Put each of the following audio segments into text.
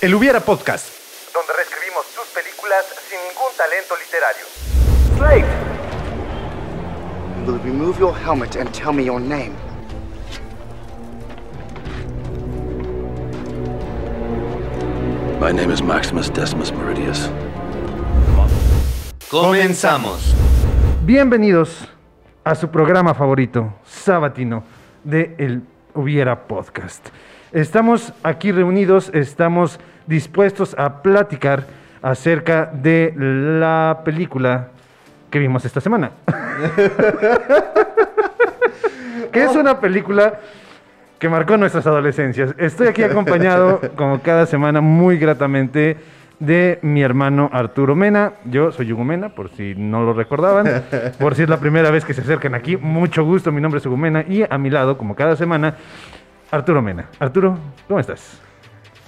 El Hubiera Podcast. donde reescribimos tus películas sin ningún talento literario. Slate. You will remove your helmet and tell me your name. My name is Maximus Decimus Meridius. Comenzamos. Bienvenidos a su programa favorito, sabatino, de El Hubiera Podcast. Estamos aquí reunidos, estamos dispuestos a platicar acerca de la película que vimos esta semana. que es una película que marcó nuestras adolescencias. Estoy aquí acompañado, como cada semana, muy gratamente, de mi hermano Arturo Mena. Yo soy Hugo Mena, por si no lo recordaban. Por si es la primera vez que se acercan aquí, mucho gusto, mi nombre es Hugo Mena. Y a mi lado, como cada semana, Arturo Mena. Arturo, ¿cómo estás?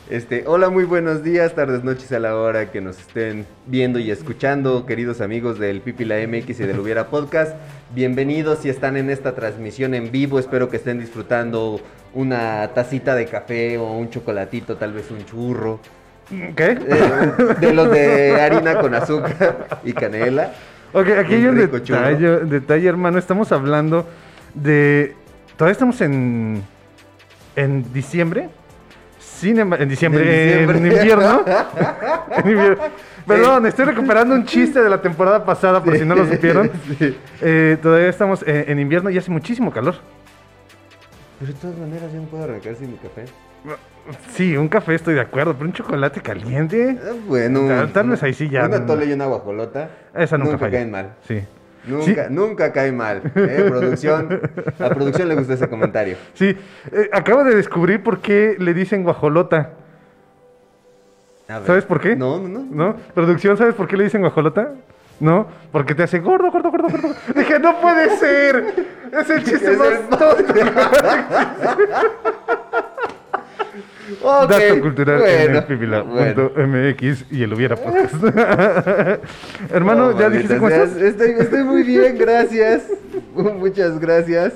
Este, hola, muy buenos días, tardes, noches a la hora que nos estén viendo y escuchando, queridos amigos del Pipi la MX y del Hubiera Podcast. Bienvenidos si están en esta transmisión en vivo, espero que estén disfrutando una tacita de café o un chocolatito, tal vez un churro. ¿Qué? eh, de los de harina con azúcar y canela. Ok, aquí hay Un detalle, detalle, hermano. Estamos hablando de. Todavía estamos en. En diciembre. Sin emba- en diciembre. En invierno. En invierno. Perdón, estoy recuperando un chiste de la temporada pasada, por si no lo supieron. Sí. Eh, todavía estamos en, en invierno y hace muchísimo calor. Pero de todas maneras yo no puedo arrancar sin mi café. Sí, un café estoy de acuerdo, pero un chocolate caliente. Ah, Bueno, Tal- tal vez ahí sí ya Una tole y una guajolota. Esa nunca, falla. caen mal. Sí. Nunca, nunca cae mal. ¿eh? Producción, a producción le gusta ese comentario. Sí, eh, acabo de descubrir por qué le dicen guajolota. ¿Sabes por qué? No, no, no. ¿No? ¿Producción sabes por qué le dicen guajolota? ¿No? Porque te hace gordo, gordo, gordo, gordo. Dije, no puede ser. Es el chiste más tonto. Ok, Dato cultural en bueno, el pipila.mx bueno. y el hubiera podcast. Hermano, No, ¿ya dijiste estás? Estoy, estoy muy bien, gracias. Muchas gracias.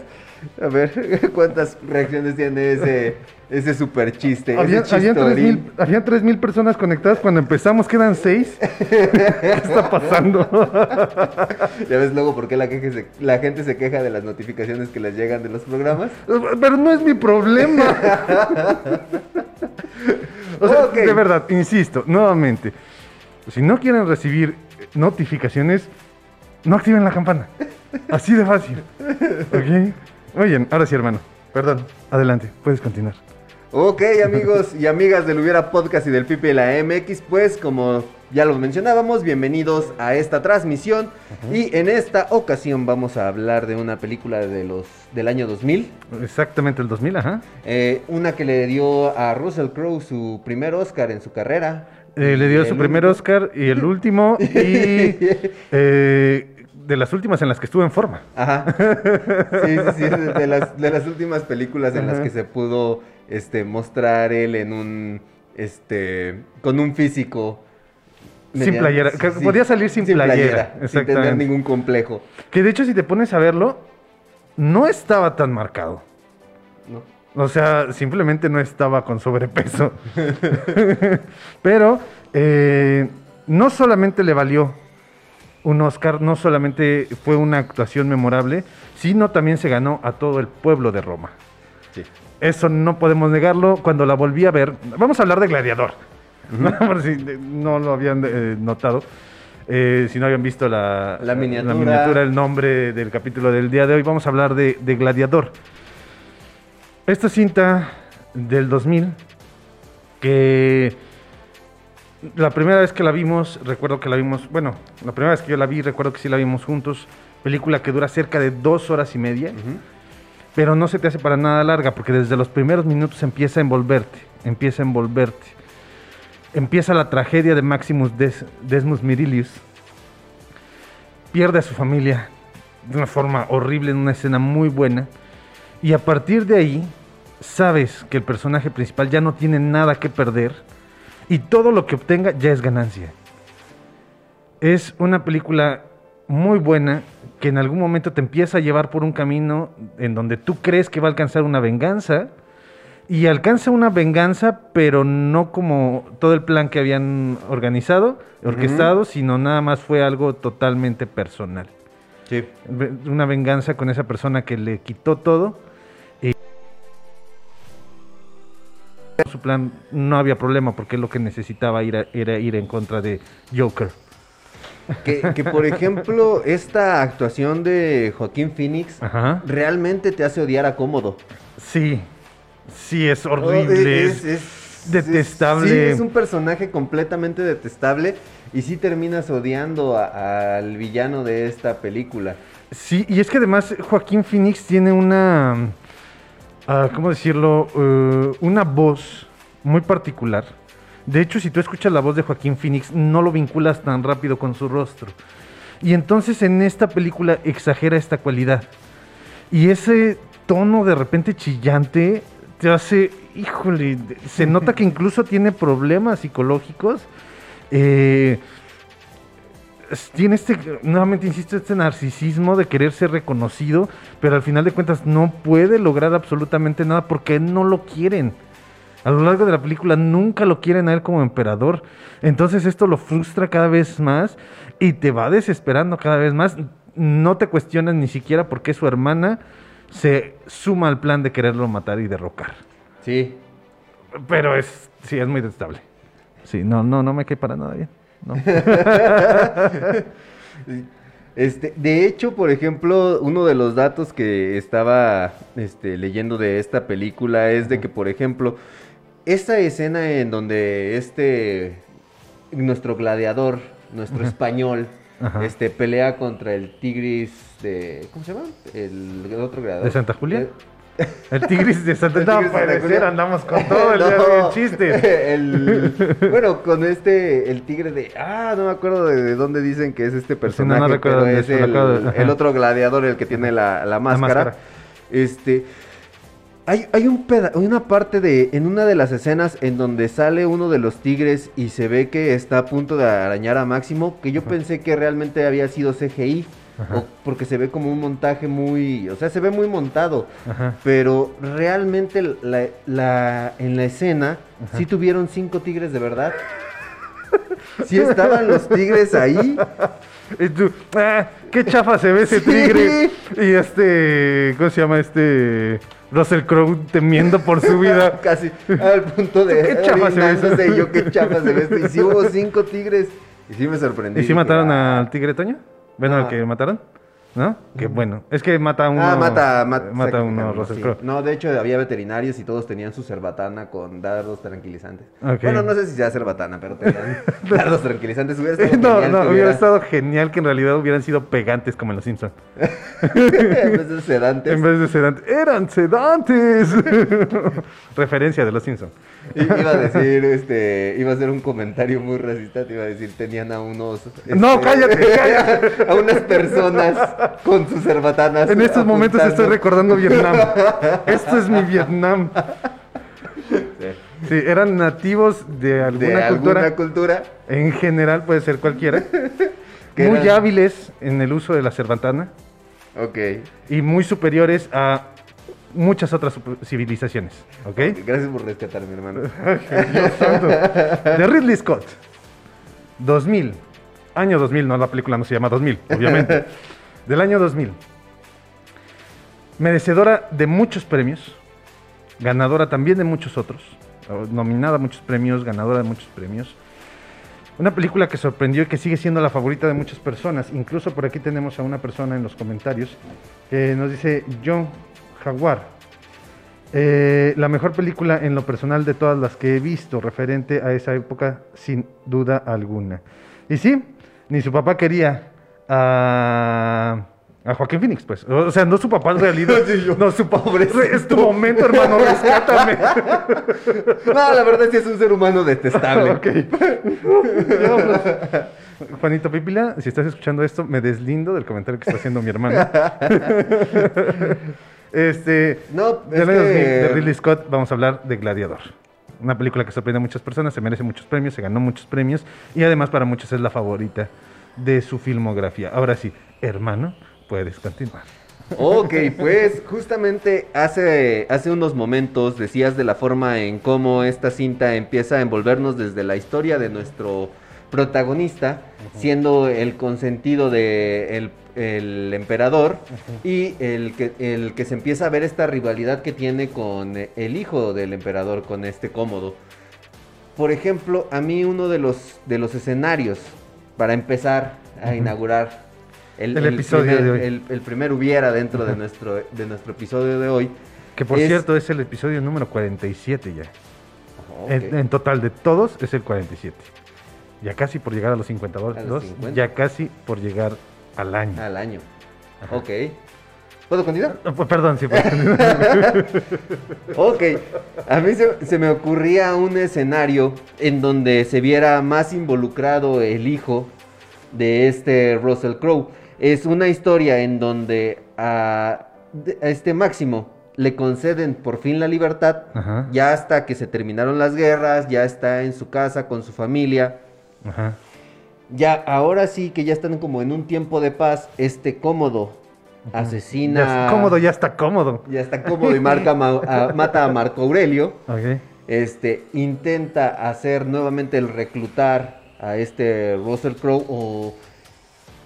A ver, ¿cuántas reacciones tiene ese, ese super chiste? Había, ese habían, tres chistorín? mil, habían tres mil personas conectadas cuando empezamos, quedan seis. ¿Qué está pasando? Ya ves luego por qué la, queje se- la gente se queja de las notificaciones que les llegan de los programas. Pero no es mi problema. O sea, Ok. de verdad, insisto, nuevamente, si no quieren recibir notificaciones, no activen la campana. Así de fácil. ¿Ok? Muy bien, ahora sí, hermano. Perdón, adelante, puedes continuar. Ok, amigos y amigas del Hubiera Podcast y del Pipi de la MX, pues como ya lo mencionábamos, bienvenidos a esta transmisión. Y en esta ocasión vamos a hablar de una película de los, del año 2000. Exactamente el 2000, ajá. eh, una que le dio a Russell Crowe su primer Oscar en su carrera. Eh, le dio Y su primer Oscar y el último, y eh, de las últimas en las que estuvo en forma. Ajá. Sí, sí, sí, de, las, de las últimas películas en las que se pudo este, mostrar él en un, este, con un físico. Sin playera, que podía salir sin playera, sin tener ningún complejo. Que de hecho, si te pones a verlo, no estaba tan marcado. ¿no? O sea, simplemente no estaba con sobrepeso. Pero eh, no solamente le valió un Oscar, no solamente fue una actuación memorable, sino también se ganó a todo el pueblo de Roma. Sí. Eso no podemos negarlo. Cuando la volví a ver, vamos a hablar de Gladiador. Por si no lo habían eh, notado. Eh, si no habían visto la, La miniatura. miniatura, el nombre del capítulo del día de hoy, vamos a hablar de, de Gladiador. Esta cinta del 2000, que la primera vez que la vimos, recuerdo que la vimos, bueno, la primera vez que yo la vi, recuerdo que sí la vimos juntos, película que dura cerca de dos horas y media, pero no se te hace para nada larga, porque desde los primeros minutos empieza a envolverte, empieza a envolverte. Empieza la tragedia de Maximus Des- Desmus Mirilius. Pierde a su familia de una forma horrible, en una escena muy buena. Y a partir de ahí, sabes que el personaje principal ya no tiene nada que perder y todo lo que obtenga ya es ganancia. Es una película muy buena que en algún momento te empieza a llevar por un camino en donde tú crees que va a alcanzar una venganza y alcanza una venganza, pero no como todo el plan que habían organizado, orquestado, sino nada más fue algo totalmente personal. Sí. Una venganza con esa persona que le quitó todo. Su plan no había problema porque lo que necesitaba ir a- era ir en contra de Joker. Que, que, por ejemplo, esta actuación de Joaquín Phoenix Ajá. realmente te hace odiar a Cómodo. Sí, sí, es horrible. Oh, es- es- detestable. sí, es un personaje completamente detestable y sí terminas odiando al villano de esta película. Sí, y es que además Joaquín Phoenix tiene una, ah, ¿cómo decirlo? Eh, una voz muy particular. De hecho, si tú escuchas la voz de Joaquín Phoenix, no lo vinculas tan rápido con su rostro. Y entonces en esta película exagera esta cualidad. Y ese tono de repente chillante te hace, híjole, se nota que incluso tiene problemas psicológicos. Eh, tiene este, nuevamente insisto, este narcisismo de querer ser reconocido, pero al final de cuentas no puede lograr absolutamente nada porque no lo quieren. A lo largo de la película nunca lo quieren a él como emperador. Entonces esto lo frustra cada vez más y te va desesperando cada vez más. No te cuestionas ni siquiera por qué su hermana se suma al plan de quererlo matar y derrocar. Sí. Pero es, sí, es muy detestable. Sí, no, no, no me cae para nada bien. No. Este, de hecho, por ejemplo, uno de los datos que estaba este, leyendo de esta película es de que, por ejemplo, esa escena en donde este nuestro gladiador, nuestro español, Ajá. este pelea contra el tigris de ¿cómo se llama? El, el otro gladiador. ¿De Santa Julia? Eh, de El No Tigris de Santa ser, andamos con todo el No. día de chistes. El- bueno, con este, el tigre de. Ah, no me acuerdo de, de dónde dicen que es este personaje. no recuerdo pero es el, otro gladiador, el que tiene la, la máscara. máscara. Este. Hay, hay un peda- una parte de. En una de las escenas en donde sale uno de los tigres y se ve que está a punto de arañar a Máximo. Que yo pensé que realmente había sido CGI. Ajá. o- porque se ve como un montaje muy. O sea, se ve muy montado. Ajá. Pero realmente la, la- en la escena sí tuvieron cinco tigres de verdad. Sí estaban los tigres ahí. Y tú, ah, qué chafa se ve ese Sí. tigre. Y este, ¿cómo se llama este? Russell Crowe temiendo por su vida. Casi al punto de Qué chafa se ve yo qué chafa se ve esto. Y sí hubo cinco tigres. Y sí me sorprendí. ¿Y si Dije, mataron "Ah". al tigre Toño? Bueno, al Ah. que mataron. ¿No? Que bueno. Es que mata a uno. Ah, mata, mata, mata a uno sacrificaron, Russell sí. Crowe. No, de hecho había veterinarios y todos tenían su cerbatana con dardos tranquilizantes. Bueno, no sé si sea cerbatana, pero tenían dardos tranquilizantes. Hubiera estado No, genial no, hubiera estado genial que en realidad hubieran sido pegantes como en Los Simpsons. en vez de sedantes. En vez de sedantes. ¡Eran sedantes! Referencia de Los Simpsons. I- Iba a decir, este, iba a hacer un comentario muy racista, te iba a decir, tenían a unos... No, este, cállate, cállate. A unas personas con sus cerbatanas. En estos momentos estoy recordando Vietnam. Esto es mi Vietnam. Sí, eran nativos de alguna De cultura. alguna cultura. En general puede ser cualquiera. Muy eran- hábiles en el uso de la cerbatana Ok. y muy superiores a muchas otras civilizaciones. ¿Ok? Gracias por rescatarme, hermano. Dios santo. De Ridley Scott. 2000. Año 2000, no, la película no se llama 2000, obviamente. Del año 2000. Merecedora de muchos premios. Ganadora también de muchos otros. Nominada a muchos premios, ganadora de muchos premios. Una película que sorprendió y que sigue siendo la favorita de muchas personas. Incluso por aquí tenemos a una persona en los comentarios que nos dice John Jaguar. Eh, la mejor película en lo personal de todas las que he visto referente a esa época, sin duda alguna. Y sí, ni su papá quería a, a Joaquín Phoenix, pues. O sea, no su papá en realidad. no, su pobre. Es tu momento, hermano, rescátame. No, la verdad sí es un ser humano detestable. Ok. Diablos. Juanito Pipila, si estás escuchando esto, me deslindo del comentario que está haciendo mi hermano. este, No, es año 2000, que- de Ridley Scott, vamos a hablar de Gladiador. Una película que sorprende a muchas personas, se merece muchos premios, se ganó muchos premios y además para muchos es la favorita de su filmografía. Ahora sí, hermano, puedes continuar. Ok, pues justamente hace, hace unos momentos decías de la forma en cómo esta cinta empieza a envolvernos desde la historia de nuestro protagonista, siendo el consentido de el, el emperador y el que, el que se empieza a ver esta rivalidad que tiene con el hijo del emperador, con este cómodo. Por ejemplo, a mí uno de los, de los escenarios para empezar a inaugurar El episodio primer, de hoy. El, el primer hubiera dentro de nuestro, de nuestro episodio de hoy. Que por Es- cierto es el episodio número 47 ya. Ok. En, en total de todos es el 47. Ya casi por llegar a los 52, A los 50. ya casi por llegar al año. Al año. Ok. ¿Puedo continuar? Perdón, sí, pues. Ok, a mí se, se me ocurría un escenario en donde se viera más involucrado el hijo de este Russell Crowe. Es una historia en donde a, este Máximo le conceden por fin la libertad, Ajá. ya hasta que se terminaron las guerras, ya está en su casa con su familia. Ajá. Ya, ahora sí que ya están como en un tiempo de paz, este cómodo asesina... Ya está cómodo, ya está cómodo. Ya está cómodo y marca a- mata a Marco Aurelio. Este, intenta hacer nuevamente el reclutar a este Russell Crowe o,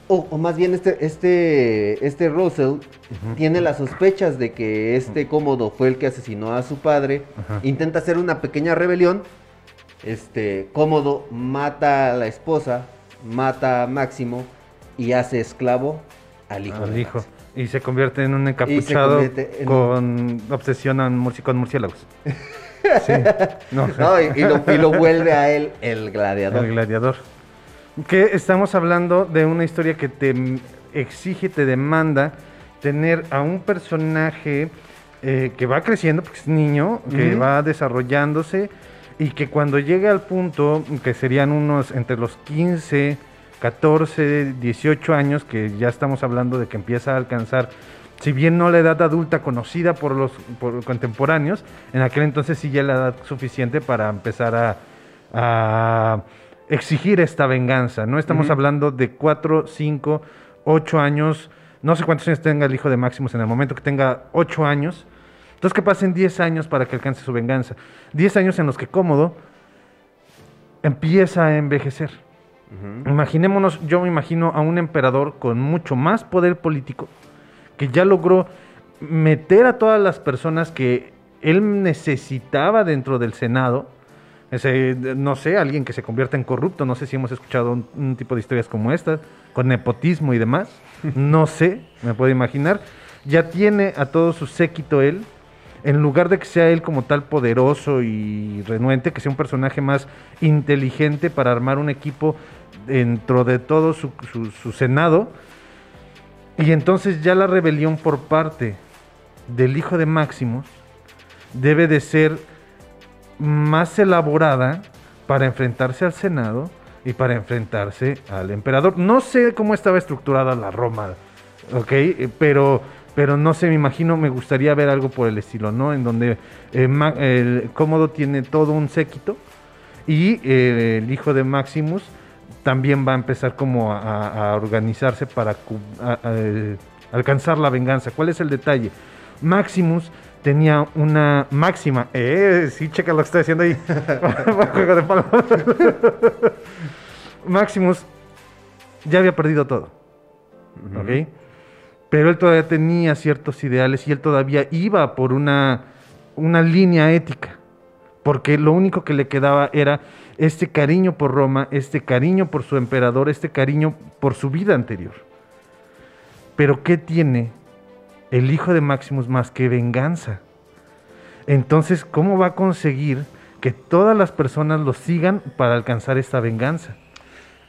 o, o más bien este, este, este Russell tiene las sospechas de que este cómodo fue el que asesinó a su padre. Intenta hacer una pequeña rebelión. Este cómodo mata a la esposa, mata a Máximo y hace esclavo al hijo. Al hijo. Máximo. Y se convierte en un encapuchado en- con obsesión con murciélagos. Sí. No, No, y, y lo, y lo vuelve a él el gladiador. El gladiador. Que estamos hablando de una historia que te exige, te demanda tener a un personaje eh, que va creciendo, porque es niño, que va desarrollándose y que cuando llega al punto, que serían unos entre los 15, 14, 18 años, que ya estamos hablando de que empieza a alcanzar, si bien no la edad adulta conocida por los por contemporáneos, en aquel entonces sí ya la edad suficiente para empezar a, a exigir esta venganza. No estamos hablando de 4, 5, 8 años, no sé cuántos años tenga el hijo de Maximus en el momento que tenga 8 años. Entonces que pasen 10 años para que alcance su venganza. 10 años en los que Cómodo empieza a envejecer. Imaginémonos, yo me imagino a un emperador con mucho más poder político que ya logró meter a todas las personas que él necesitaba dentro del Senado. Ese, no sé, alguien que se convierta en corrupto, no sé si hemos escuchado un, un tipo de historias como esta, con nepotismo y demás. No sé, me puedo imaginar. Ya tiene a todo su séquito él, en lugar de que sea él como tal poderoso y renuente, que sea un personaje más inteligente para armar un equipo dentro de todo su, su- senado. Y entonces ya la rebelión por parte del hijo de Máximos debe de ser más elaborada para enfrentarse al Senado y para enfrentarse al emperador. No sé cómo estaba estructurada la Roma, ¿ok? Pero, pero no sé, me imagino, me gustaría ver algo por el estilo, ¿no? En donde eh, el Cómodo tiene todo un séquito y eh, el hijo de Maximus también va a empezar como a, organizarse para cu- a- a- eh, alcanzar la venganza. ¿Cuál es el detalle? Maximus tenía una máxima. Eh, sí, checa lo que está diciendo ahí. Juego de palabras. Maximus ya había perdido todo. ¿Ok? Pero él todavía tenía ciertos ideales y él todavía iba por una, una línea ética. Porque lo único que le quedaba era este cariño por Roma, este cariño por su emperador, este cariño por su vida anterior. Pero ¿qué tiene el hijo de Maximus más que venganza? Entonces, ¿cómo va a conseguir que todas las personas lo sigan para alcanzar esta venganza?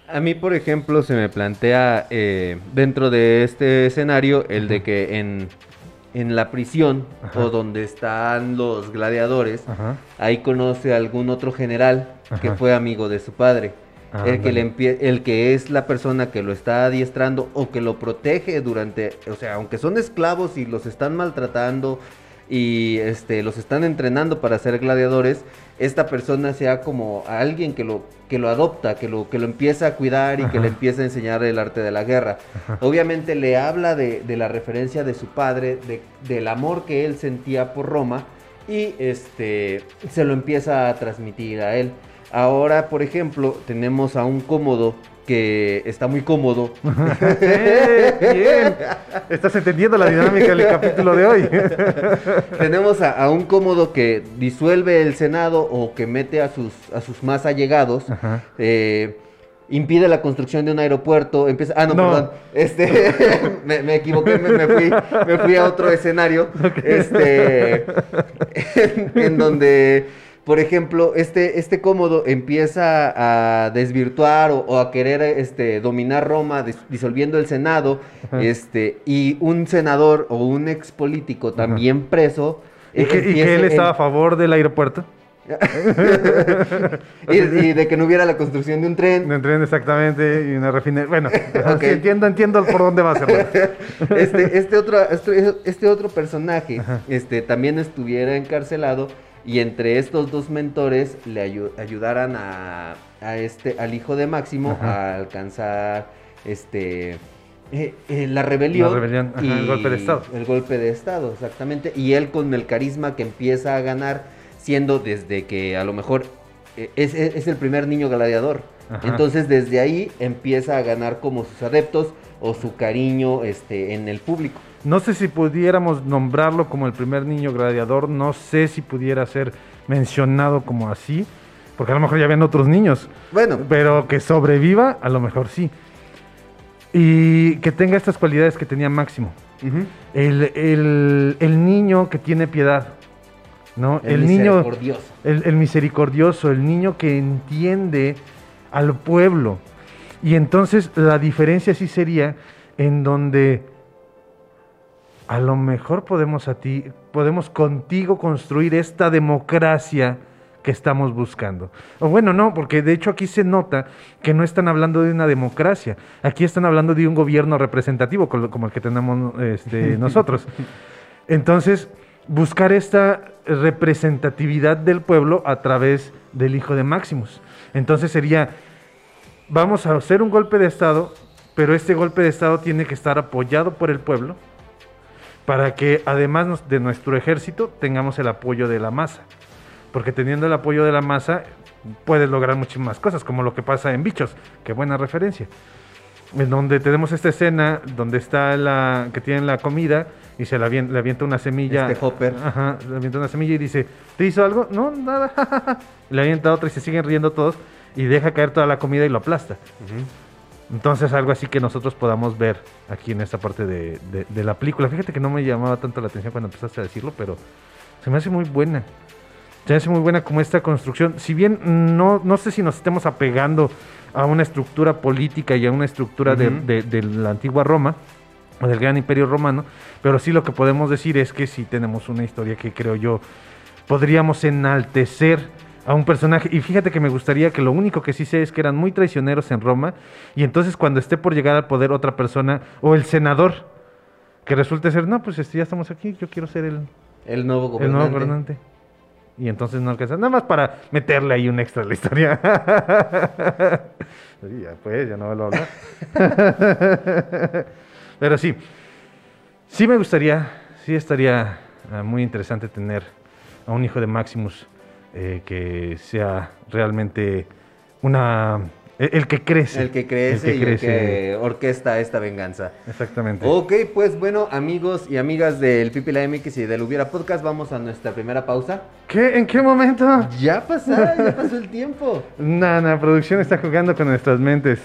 A mí, por ejemplo, se me plantea eh, dentro de este escenario el de que en, en la prisión Ajá. o donde están los gladiadores, Ajá. ahí conoce a algún otro general que fue amigo de su padre. Ah, el, que le el que es la persona que lo está adiestrando o que lo protege durante, o sea, aunque son esclavos y los están maltratando, y este, los están entrenando para ser gladiadores, esta persona sea como a alguien que lo, que lo adopta, que lo, que lo empieza a cuidar y que le empieza a enseñar el arte de la guerra. Obviamente le habla de, de la referencia de su padre, de- del amor que él sentía por Roma y este, se lo empieza a transmitir a él. Ahora, por ejemplo, tenemos a un cómodo que está muy cómodo. ¡Eh, bien! Estás entendiendo la dinámica del capítulo de hoy. Tenemos a, a un cómodo que disuelve el Senado o que mete a sus, a sus más allegados. Eh, impide la construcción de un aeropuerto. Empieza, ah, no, No. perdón. Este, me, me equivoqué, me, me fui, me fui a otro escenario. Este, en, en donde, por ejemplo, este, este cómodo empieza a desvirtuar o, o a querer este, dominar Roma, dis- disolviendo el Senado. Ajá. Este, y un senador o un ex político también preso. ¿Y que, y que él en- estaba a favor del aeropuerto. y, y de que no hubiera la construcción de un tren. Un tren exactamente y una refinería. Bueno, sí, entiendo, entiendo por dónde va a ser. este, este, otro, este, este otro personaje este, también estuviera encarcelado y entre estos dos mentores le ayu- ayudaran a, a este, al hijo de Máximo Ajá. a alcanzar este, eh, eh, la rebelión. La rebelión, ajá, el golpe de estado. El golpe de Estado, exactamente. Y él con el carisma que empieza a ganar, siendo desde que a lo mejor eh, es, es- es el primer niño gladiador. Ajá. Entonces desde ahí empieza a ganar como sus adeptos o su cariño este, en el público. No sé si pudiéramos nombrarlo como el primer niño gladiador, no sé si pudiera ser mencionado como así, porque a lo mejor ya habían otros niños, Bueno, pero que sobreviva, a lo mejor sí. Y que tenga estas cualidades que tenía Máximo. El, el- el niño que tiene piedad, ¿no? el, El, niño, el misericordioso, el niño que entiende al pueblo. Y entonces la diferencia sí sería en donde a lo mejor podemos a ti, podemos contigo construir esta democracia que estamos buscando. O bueno, no, porque de hecho aquí se nota que no están hablando de una democracia, aquí están hablando de un gobierno representativo como el que tenemos este, nosotros. Entonces, buscar esta representatividad del pueblo a través del hijo de Maximus. Entonces sería, vamos a hacer un golpe de Estado, pero este golpe de Estado tiene que estar apoyado por el pueblo para que además de nuestro ejército tengamos el apoyo de la masa. Porque teniendo el apoyo de la masa puedes lograr muchísimas cosas, como lo que pasa en Bichos, qué buena referencia. En donde tenemos esta escena donde está la que tienen la comida y se la le avienta una semilla. Este Hopper. Ajá, le avienta una semilla y dice, ¿te hizo algo? No, nada. Le avienta otra y se siguen riendo todos y deja caer toda la comida y lo aplasta. Entonces algo así que nosotros podamos ver aquí en esta parte de, de- de la película. Fíjate que no me llamaba tanto la atención cuando empezaste a decirlo, pero se me hace muy buena. Se me hace muy buena como esta construcción. Si bien no, no sé si nos estemos apegando a una estructura política y a una estructura de, de la antigua Roma, o del gran imperio romano, pero sí lo que podemos decir es que sí tenemos una historia que creo yo podríamos enaltecer a un personaje. Y fíjate que me gustaría que lo único que sí sé es que eran muy traicioneros en Roma. Y entonces cuando esté por llegar al poder otra persona, o el senador, que resulte ser, no, pues este, ya estamos aquí, yo quiero ser el, El nuevo el gobernante. nuevo gobernante. Y entonces no alcanza. Nada más para meterle ahí un extra a la historia. Ya pues, ya no vuelvo a hablar. Pero sí, sí me gustaría, sí estaría ah, muy interesante tener a un hijo de Maximus eh, que sea realmente una... El, el que crece. El que crece El y el que orquesta esta venganza. Exactamente. Ok, pues bueno, amigos y amigas del Pipi la MX y del Hubiera Podcast, vamos a nuestra primera pausa. ¿Qué? ¿En qué momento? Ya pasaron, ya pasó el tiempo. Nada, producción está jugando con nuestras mentes.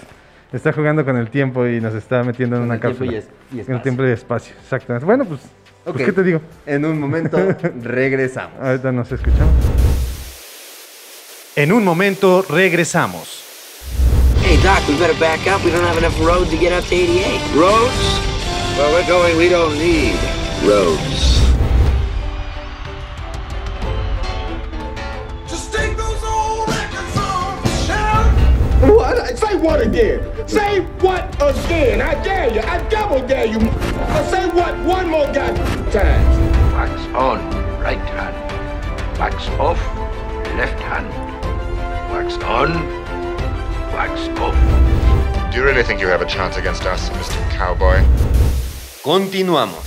Está jugando con el tiempo y nos está metiendo en Con una el tiempo cápsula. y es- y En el tiempo y espacio, exactamente. Bueno, pues, pues, Ok. ¿qué te digo? En un momento regresamos. Ahorita nos escuchamos. En un momento regresamos. Hey, Doc, we better back up. We don't have enough road to get up to 88. Roads? Where we're going, we don't need roads. Just take those old records off the shelf. What? Say what again? Say what again? I dare you. I double dare you. Uh, say what one more goddamn time. Wax on, right hand. Wax off, left hand. Wax on, wax off. Do you really think you have a chance against us, Mr. Cowboy? Continuamos.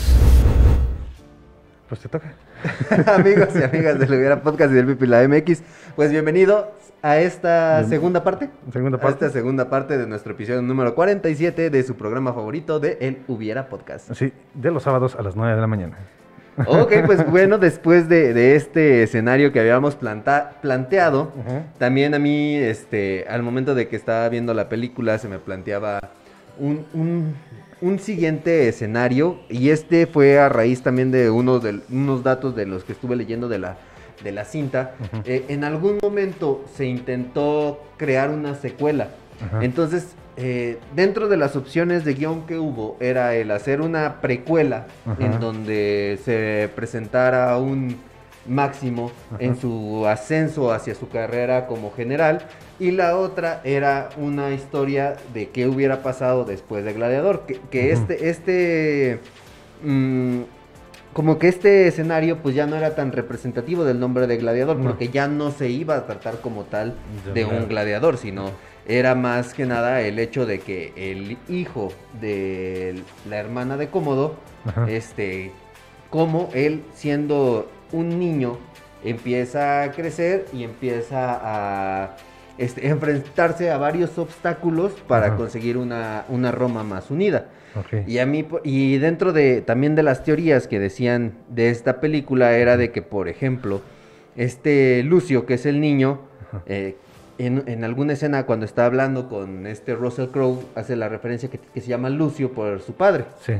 Pues te toca. Amigos y amigas del Hubiera Podcast y del Pipi la MX, pues bienvenido a esta Bien. segunda parte. Segunda A parte. esta segunda parte de nuestro episodio número 47 de su programa favorito de El Hubiera Podcast. Sí, de los sábados a las 9 de la mañana. Ok, pues bueno, después de, de este escenario que habíamos planta- planteado, también a mí, este, al momento de que estaba viendo la película, se me planteaba un, un- un siguiente escenario, y este fue a raíz también de uno de unos datos de los que estuve leyendo de la, de la cinta. Eh, en algún momento se intentó crear una secuela. Entonces, eh, dentro de las opciones de guion que hubo, era el hacer una precuela Ajá. en donde se presentara un máximo en su ascenso hacia su carrera como general. Y la otra era una historia de qué hubiera pasado después de Gladiador. Que, este, este mm, como que este escenario pues ya no era tan representativo del nombre de gladiador, No. porque ya no se iba a tratar como tal De un gladiador, sino era más que nada el hecho de que el hijo de la hermana de Cómodo, Ajá. este, como él siendo un niño empieza a crecer y empieza a este, enfrentarse a varios obstáculos para Ajá. conseguir una, una Roma más unida. Y a mí, y dentro de también de las teorías que decían de esta película era de que, por ejemplo, este Lucio, que es el niño, eh, en, en alguna escena cuando está hablando con este Russell Crowe, hace la referencia que, que se llama Lucio por su padre. Sí.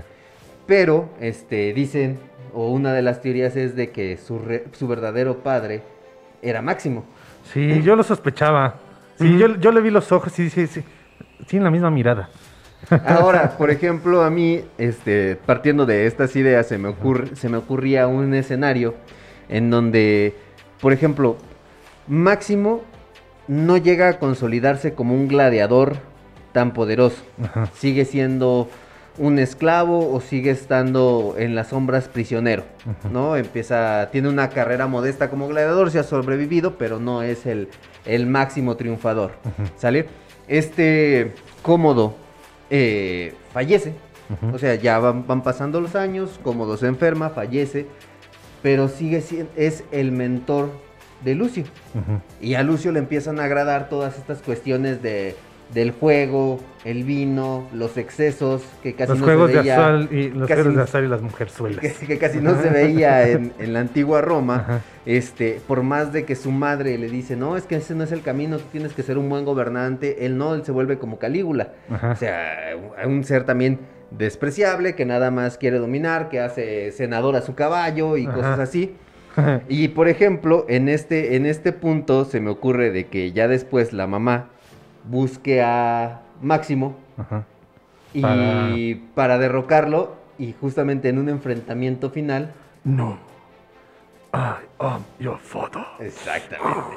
Pero, este, dicen, o una de las teorías es de que su, re- su verdadero padre era Máximo. Sí, yo lo sospechaba. Sí, yo, yo le vi los ojos y sí, sí, tienen la misma mirada. Ahora, por ejemplo, a mí, este, partiendo de estas ideas, se me, ocurre, se me ocurría un escenario en donde, por ejemplo, Máximo no llega a consolidarse como un gladiador tan poderoso. Ajá. Sigue siendo un esclavo o sigue estando en las sombras prisionero, ¿no? Empieza, tiene una carrera modesta como gladiador, se ha sobrevivido, pero no es el, el máximo triunfador, ¿sale? Este cómodo eh, fallece, o sea, ya van, van pasando los años, cómodo se enferma, fallece, pero sigue siendo, es el mentor de Lucio. Y a Lucio le empiezan a agradar todas estas cuestiones de, del juego, el vino, los excesos, que casi Los no juegos se de veía, azar y los casi juegos de azar y las mujerzuelas. que, que casi no se veía en, en la antigua Roma, Ajá. este, por más de que su madre le dice, no, es que ese no es el camino, tú tienes que ser un buen gobernante, él no, él se vuelve como Calígula. Ajá. O sea, un- un ser también despreciable, que nada más quiere dominar, que hace senador a su caballo y Ajá. cosas así. Y por ejemplo, en este, en este punto se me ocurre de que ya después la mamá busque a Máximo Ajá. y Para- para, derrocarlo y justamente en un enfrentamiento final. No. I am your father. Exactamente.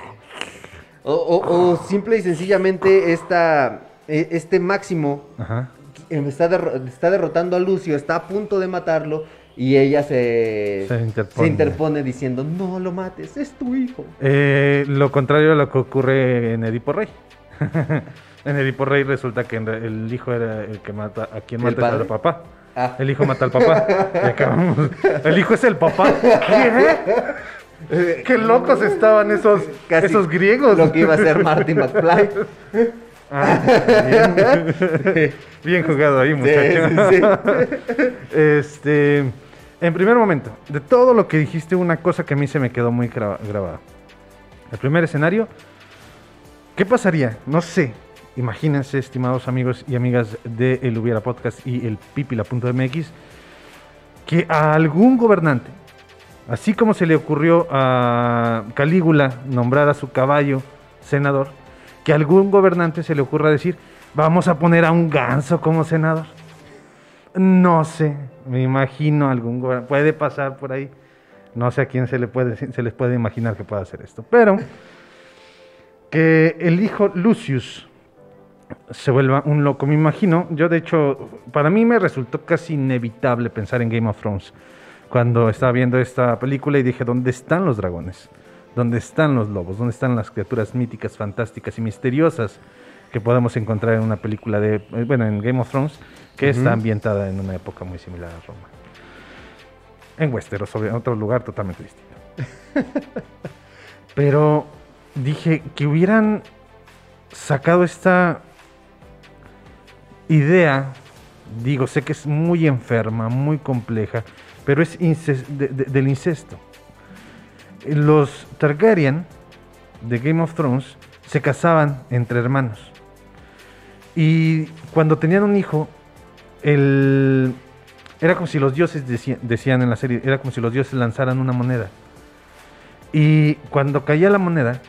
O, o- o simple y sencillamente esta, e- este Máximo Ajá. derro- está derrotando a Lucio, está a punto de matarlo y ella se, Se interpone. interpone diciendo, no lo mates, es tu hijo. Eh, lo contrario a lo que ocurre en Edipo Rey. en Edipo Rey resulta que el hijo era el que mata, a quien ¿El mata al papá. Ah. El hijo mata al papá. Y acabamos. El hijo es el papá. ¿Qué? Qué locos estaban esos, Casi esos griegos. Lo que iba a ser Marty McFly. Ah, bien. Bien jugado ahí, muchacho. sí, sí. Este, en primer momento, de todo lo que dijiste, una cosa que a mí se me quedó muy gra- grabada. El primer escenario, ¿qué pasaría? No sé. Imagínense, estimados amigos y amigas de El Podcast y el Pipila.mx, que a algún gobernante, así como se le ocurrió a Calígula nombrar a su caballo senador, que a algún gobernante se le ocurra decir, vamos a poner a un ganso como senador. No sé, me imagino algún puede pasar por ahí. No sé a quién se, le puede, se les puede imaginar que pueda hacer esto. Pero que el hijo Lucius se vuelva un loco, me imagino. Yo, de hecho, para mí me resultó casi inevitable pensar en Game of Thrones. cuando estaba viendo esta película y dije, ¿dónde están los dragones? ¿Dónde están los lobos? ¿Dónde están las criaturas míticas, fantásticas y misteriosas que podemos encontrar en una película de, eh, bueno, en Game of Thrones, que está ambientada en una época muy similar a Roma? En Westeros, en otro lugar totalmente distinto. Pero dije que hubieran sacado esta idea, digo, sé que es muy enferma, muy compleja, pero es inces- de- de- del incesto. Los Targaryen de Game of Thrones se casaban entre hermanos. Y cuando tenían un hijo, el... era como si los dioses decían, decían en la serie, era como si los dioses lanzaran una moneda. Y cuando caía la moneda,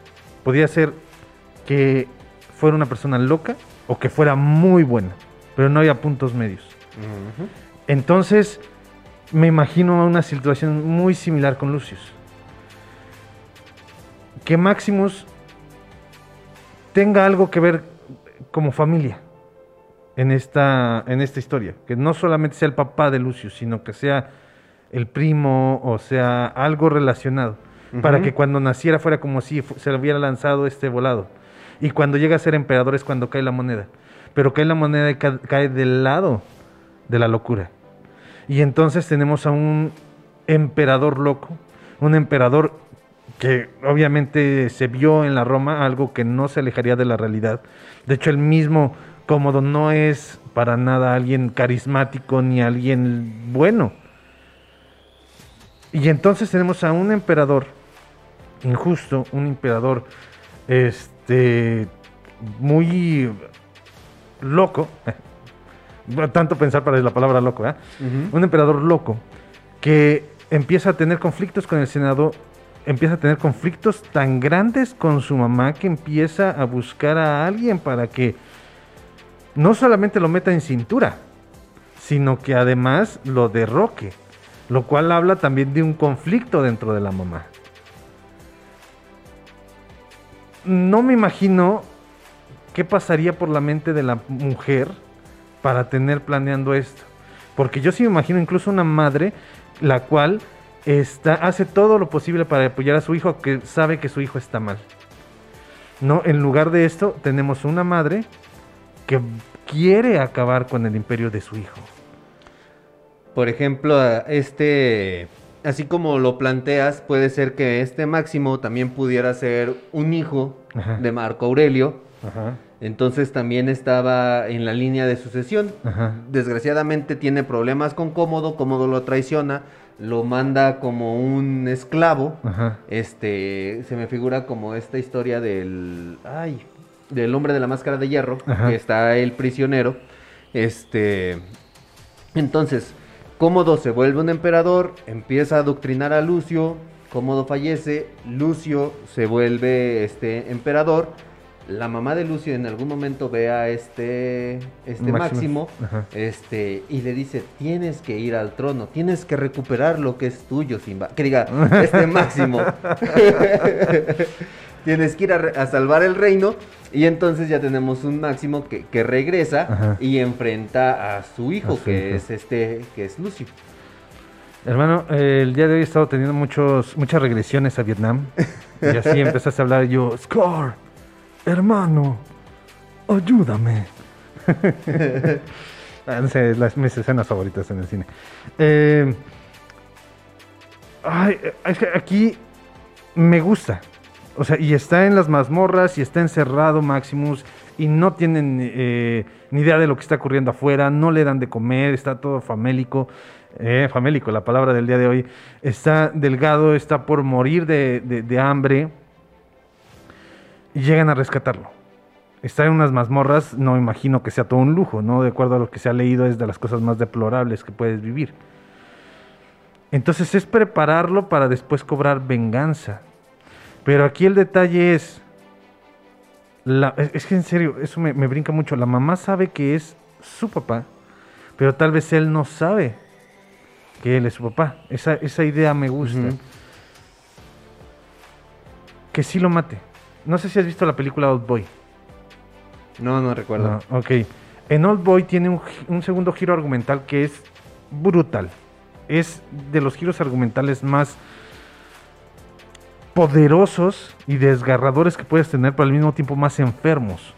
podía ser que fuera una persona loca o que fuera muy buena, pero no había puntos medios. Entonces, me imagino una situación muy similar con Lucius. Que Maximus tenga algo que ver como familia en esta, en esta historia. Que no solamente sea el papá de Lucius, sino que sea el primo o sea algo relacionado. Para que cuando naciera fuera como si se le hubiera lanzado este volado. Y cuando llega a ser emperador es cuando cae la moneda. Pero cae la moneda y ca- cae del lado de la locura. Y entonces tenemos a un emperador loco, un emperador que obviamente se vio en la Roma, algo que no se alejaría de la realidad. De hecho, el mismo Cómodo no es para nada alguien carismático ni alguien bueno. Y entonces tenemos a un emperador injusto, un emperador este muy loco, tanto pensar para la palabra loco, ¿eh? Un emperador loco que empieza a tener conflictos con el Senado, empieza a tener conflictos tan grandes con su mamá que empieza a buscar a alguien para que no solamente lo meta en cintura, sino que además lo derroque, lo cual habla también de un conflicto dentro de la mamá. No me imagino qué pasaría por la mente de la mujer para tener planeando esto. Porque yo sí me imagino incluso una madre la cual está, hace todo lo posible para apoyar a su hijo que sabe que su hijo está mal. No, en lugar de esto tenemos una madre que quiere acabar con el imperio de su hijo. Por ejemplo, este, así como lo planteas, puede ser que este Máximo también pudiera ser un hijo Ajá. de Marco Aurelio. Ajá. Entonces también estaba en la línea de sucesión. Ajá. Desgraciadamente tiene problemas con Cómodo, Cómodo lo traiciona, lo manda como un esclavo. Ajá. Este, se me figura como esta historia del, ay, del hombre de la máscara de hierro, Ajá. que está el prisionero. Este, entonces, Cómodo se vuelve un emperador, empieza a adoctrinar a Lucio, Cómodo fallece, Lucio se vuelve este emperador. La mamá de Lucio en algún momento ve a este, este Máximo. Este, y le dice, tienes que ir al trono, tienes que recuperar lo que es tuyo, Simba. Que diga, este Máximo. tienes que ir a, salvar el reino. Y entonces ya tenemos un Máximo que, que regresa Ajá. y enfrenta a su hijo, A su que hijo. es este, que es Lucio. Hermano, eh, el día de hoy he estado teniendo muchos, muchas regresiones a Vietnam. Y así empezaste a hablar yo, Scar, hermano, ayúdame. Ah, las mis escenas favoritas en el cine. Eh, ay, es que aquí me gusta. O sea, y está en las mazmorras y está encerrado Maximus y no tienen eh, ni idea de lo que está ocurriendo afuera, no le dan de comer, está todo famélico. Eh, famélico, la palabra del día de hoy. Está delgado, está por morir de- de hambre. Y llegan a rescatarlo. Está en unas mazmorras, no imagino que sea todo un lujo, ¿no? De acuerdo a lo que se ha leído, es de las cosas más deplorables que puedes vivir. Entonces es prepararlo para después cobrar venganza. Pero aquí el detalle es. la- es, que en serio, eso me, me brinca mucho. La mamá sabe que es su papá, pero tal vez él no sabe que él es su papá. Esa, esa idea me gusta. Que sí lo mate. No sé si has visto la película Old Boy. No, no recuerdo. No, ok. En Old Boy tiene un, segundo giro argumental que es brutal. es de los giros argumentales más poderosos y desgarradores que puedes tener, pero al mismo tiempo más enfermos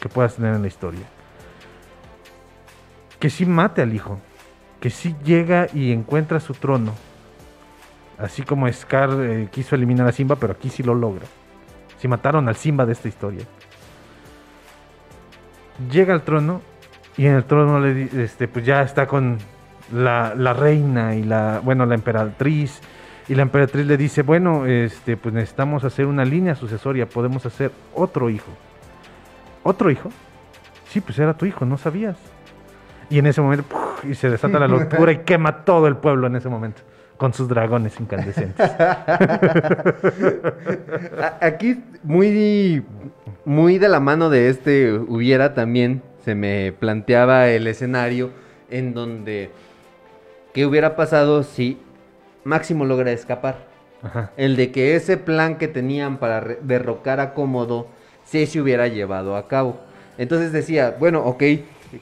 que puedas tener en la historia. Que sí mate al hijo, que sí llega y encuentra su trono, así como Scar eh, quiso eliminar a Simba, pero aquí sí lo logra. Si mataron al Simba de esta historia. Llega al trono y en el trono le, este, pues ya está con la, reina y la, bueno, la emperatriz. Y la emperatriz le dice, bueno, este, pues necesitamos hacer una línea sucesoria, podemos hacer otro hijo. ¿Otro hijo? Sí, pues era tu hijo, no sabías. Y en ese momento, y se desata la locura y quema todo el pueblo en ese momento, con sus dragones incandescentes. Aquí, muy, muy de la mano de este hubiera también se me planteaba el escenario en donde qué hubiera pasado si Máximo logra escapar. Ajá. El de que ese plan que tenían para derrocar a Cómodo sí se hubiera llevado a cabo. Entonces decía, bueno, ok,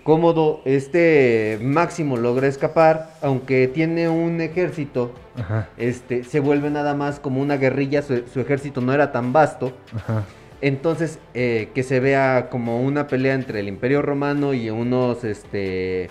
Cómodo, este Máximo logra escapar, aunque tiene un ejército, Ajá, este, se vuelve nada más como una guerrilla, su, su ejército no era tan vasto. ajá. Entonces, eh, que se vea como una pelea entre el Imperio Romano y unos, este,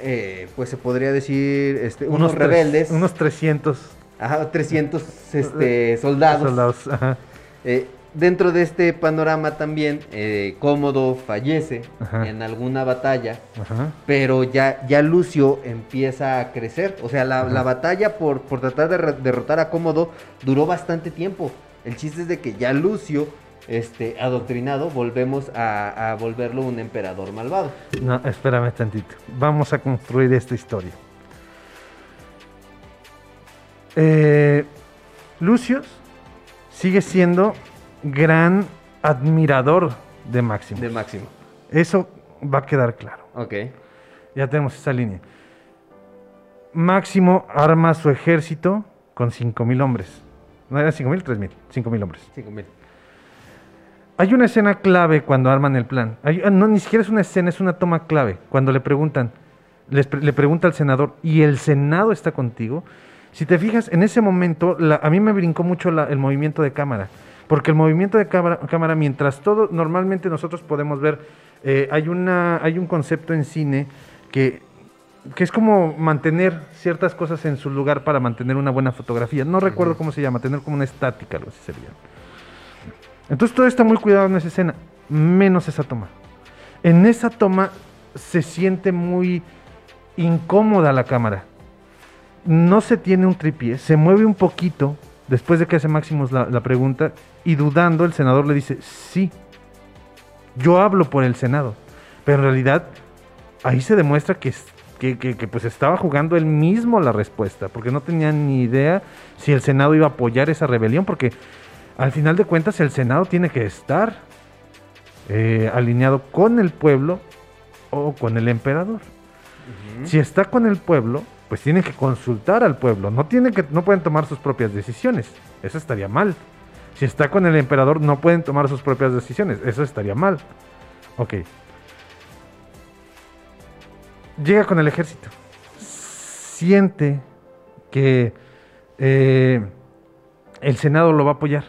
eh, pues se podría decir, este, unos, rebeldes, unos 300 ajá, 300 este, soldados. soldados. Ajá. Eh, dentro de este panorama también, eh, Cómodo fallece Ajá. en alguna batalla, Ajá. pero ya, ya Lucio empieza a crecer. O sea, la, la batalla por, por tratar de derrotar a Cómodo duró bastante tiempo. El chiste es de que ya Lucio, este, adoctrinado, volvemos a, a volverlo un emperador malvado. No, espérame tantito. Vamos a construir esta historia. Eh, Lucius sigue siendo gran admirador de Máximo. De Máximo. Eso va a quedar claro. Ok. Ya tenemos esa línea. Máximo arma su ejército con 5.000 hombres. ¿No eran 5.000? 3.000. 5.000 hombres. Cinco mil. Hay una escena clave cuando arman el plan. Hay- ah, no, ni siquiera es una escena, es una toma clave. Cuando le preguntan, les pre- le pregunta al senador, ¿y el Senado está contigo? Si te fijas, en ese momento, la- a mí me brincó mucho la- el movimiento de cámara. Porque el movimiento de cámara, cámara, mientras todo, normalmente nosotros podemos ver, eh, hay, una, hay un concepto en cine que, que es como mantener ciertas cosas en su lugar para mantener una buena fotografía. No recuerdo cómo se llama, tener como una estática, algo así sería. Entonces todo está muy cuidado en esa escena, menos esa toma. En esa toma se siente muy incómoda la cámara. No se tiene un tripié, se mueve un poquito después de que hace Máximos la, la pregunta y dudando el senador le dice, sí, yo hablo por el Senado. Pero en realidad ahí se demuestra que, es- que, que- que, pues estaba jugando él mismo la respuesta, porque no tenía ni idea si el Senado iba a apoyar esa rebelión, porque al final de cuentas el Senado tiene que estar eh, alineado con el pueblo o con el emperador. Si está con el pueblo, pues tienen que consultar al pueblo. No, tienen que, no pueden tomar sus propias decisiones. Eso estaría mal. Si está con el emperador, no pueden tomar sus propias decisiones. Eso estaría mal. Ok. Llega con el ejército. Siente que eh, el Senado lo va a apoyar,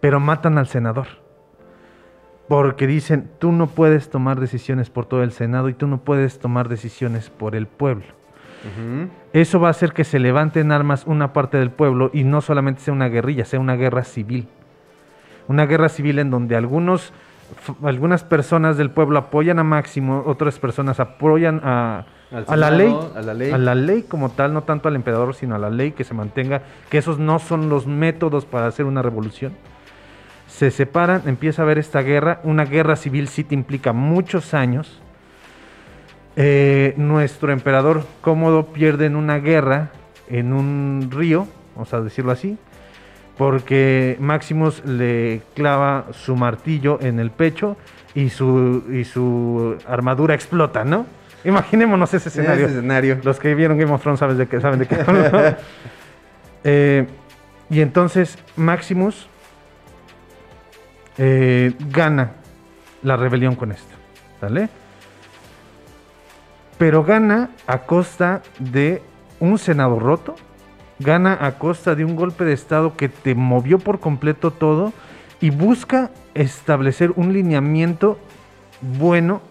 pero matan al senador. Porque dicen, tú no puedes tomar decisiones por todo el Senado y tú no puedes tomar decisiones por el pueblo. Eso va a hacer que se levante en armas una parte del pueblo y no solamente sea una guerrilla, sea una guerra civil. Una guerra civil en donde algunos, algunas personas del pueblo apoyan a Máximo, otras personas apoyan a, la ley, a la ley. a la ley como tal, no tanto al emperador, sino a la ley que se mantenga, que esos no son los métodos para hacer una revolución. Se separan, empieza a haber esta guerra, una guerra civil sí te implica muchos años. Eh, nuestro emperador cómodo pierde en una guerra en un río, vamos a decirlo así, porque Maximus le clava su martillo en el pecho y su, y su armadura explota, ¿no? Imaginémonos ese escenario. Ese escenario. Los que vieron Game of Thrones saben de qué, saben de qué hablo. Eh, y entonces Maximus eh, gana la rebelión con esto, ¿vale? Pero gana a costa de un Senado roto, gana a costa de un golpe de Estado que te movió por completo todo y busca establecer un lineamiento bueno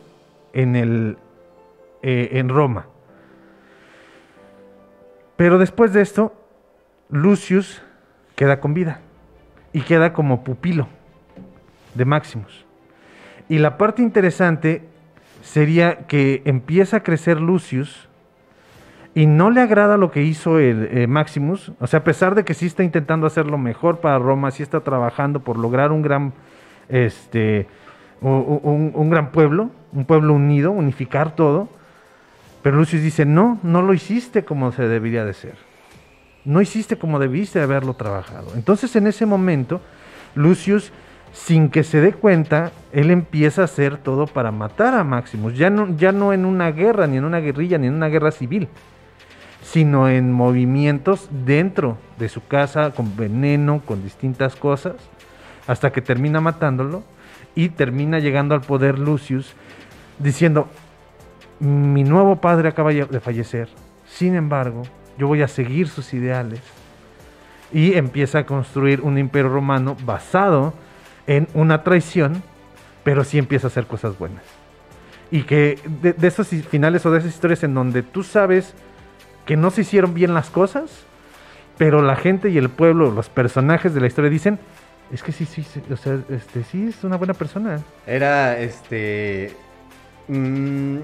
en, el, eh, en Roma. Pero después de esto, Lucius queda con vida y queda como pupilo de Maximus. Y la parte interesante sería que empieza a crecer Lucius y no le agrada lo que hizo eh, Maximus, o sea, a pesar de que sí está intentando hacerlo mejor para Roma, sí está trabajando por lograr un gran, este, un gran pueblo, un pueblo unido, unificar todo, pero Lucius dice, no, no lo hiciste como se debería de ser, no hiciste como debiste haberlo trabajado. Entonces en ese momento, Lucius, sin que se dé cuenta, él empieza a hacer todo para matar a Maximus, ya no, ya no en una guerra, ni en una guerrilla, ni en una guerra civil sino en movimientos dentro de su casa, con veneno, con distintas cosas, hasta que termina matándolo y termina llegando al poder Lucius, diciendo, mi nuevo padre acaba de fallecer, sin embargo, yo voy a seguir sus ideales. Y empieza a construir un imperio romano basado en una traición, pero sí empieza a hacer cosas buenas. Y que de, de esos finales o de esas historias en donde tú sabes que no se hicieron bien las cosas, pero la gente y el pueblo, los personajes de la historia dicen, es que sí, sí, sí, o sea, este, sí es una buena persona. Era este. mm,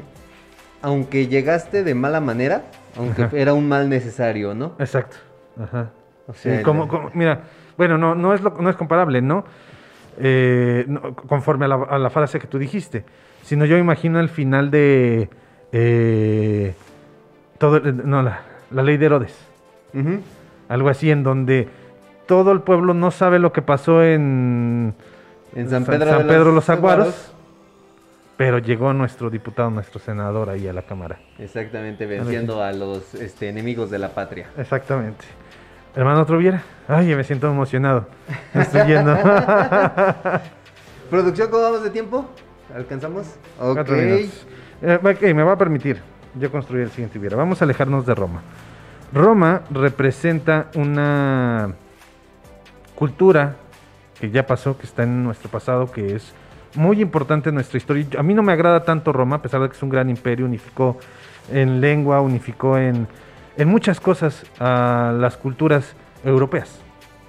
aunque llegaste de mala manera, aunque Ajá. era un mal necesario, ¿no? Exacto. Ajá. O Sí, sea, como, el- como- mira, bueno, no, no, es lo- no es comparable, ¿no? Eh, no, conforme a la, a la frase que tú dijiste, sino yo imagino el final de eh, todo, el- no, la, la ley de Herodes, algo así en donde todo el pueblo no sabe lo que pasó en, En San Pedro los los Aguaros, Aguaros. pero llegó nuestro diputado, nuestro senador ahí a la Cámara. Exactamente, venciendo a los este, enemigos de la patria. Exactamente. Hermano Troviera, ay, me siento emocionado. Me estoy yendo. ¿Producción cómo vamos de tiempo? ¿Alcanzamos? Ok. Minutos. Eh, ok, me va a permitir yo construir el siguiente hubiera. Vamos a alejarnos de Roma. Roma representa una cultura que ya pasó, que está en nuestro pasado, que es muy importante en nuestra historia. A mí no me agrada tanto Roma, a pesar de que es un gran imperio, unificó en lengua, unificó en, en muchas cosas a las culturas europeas.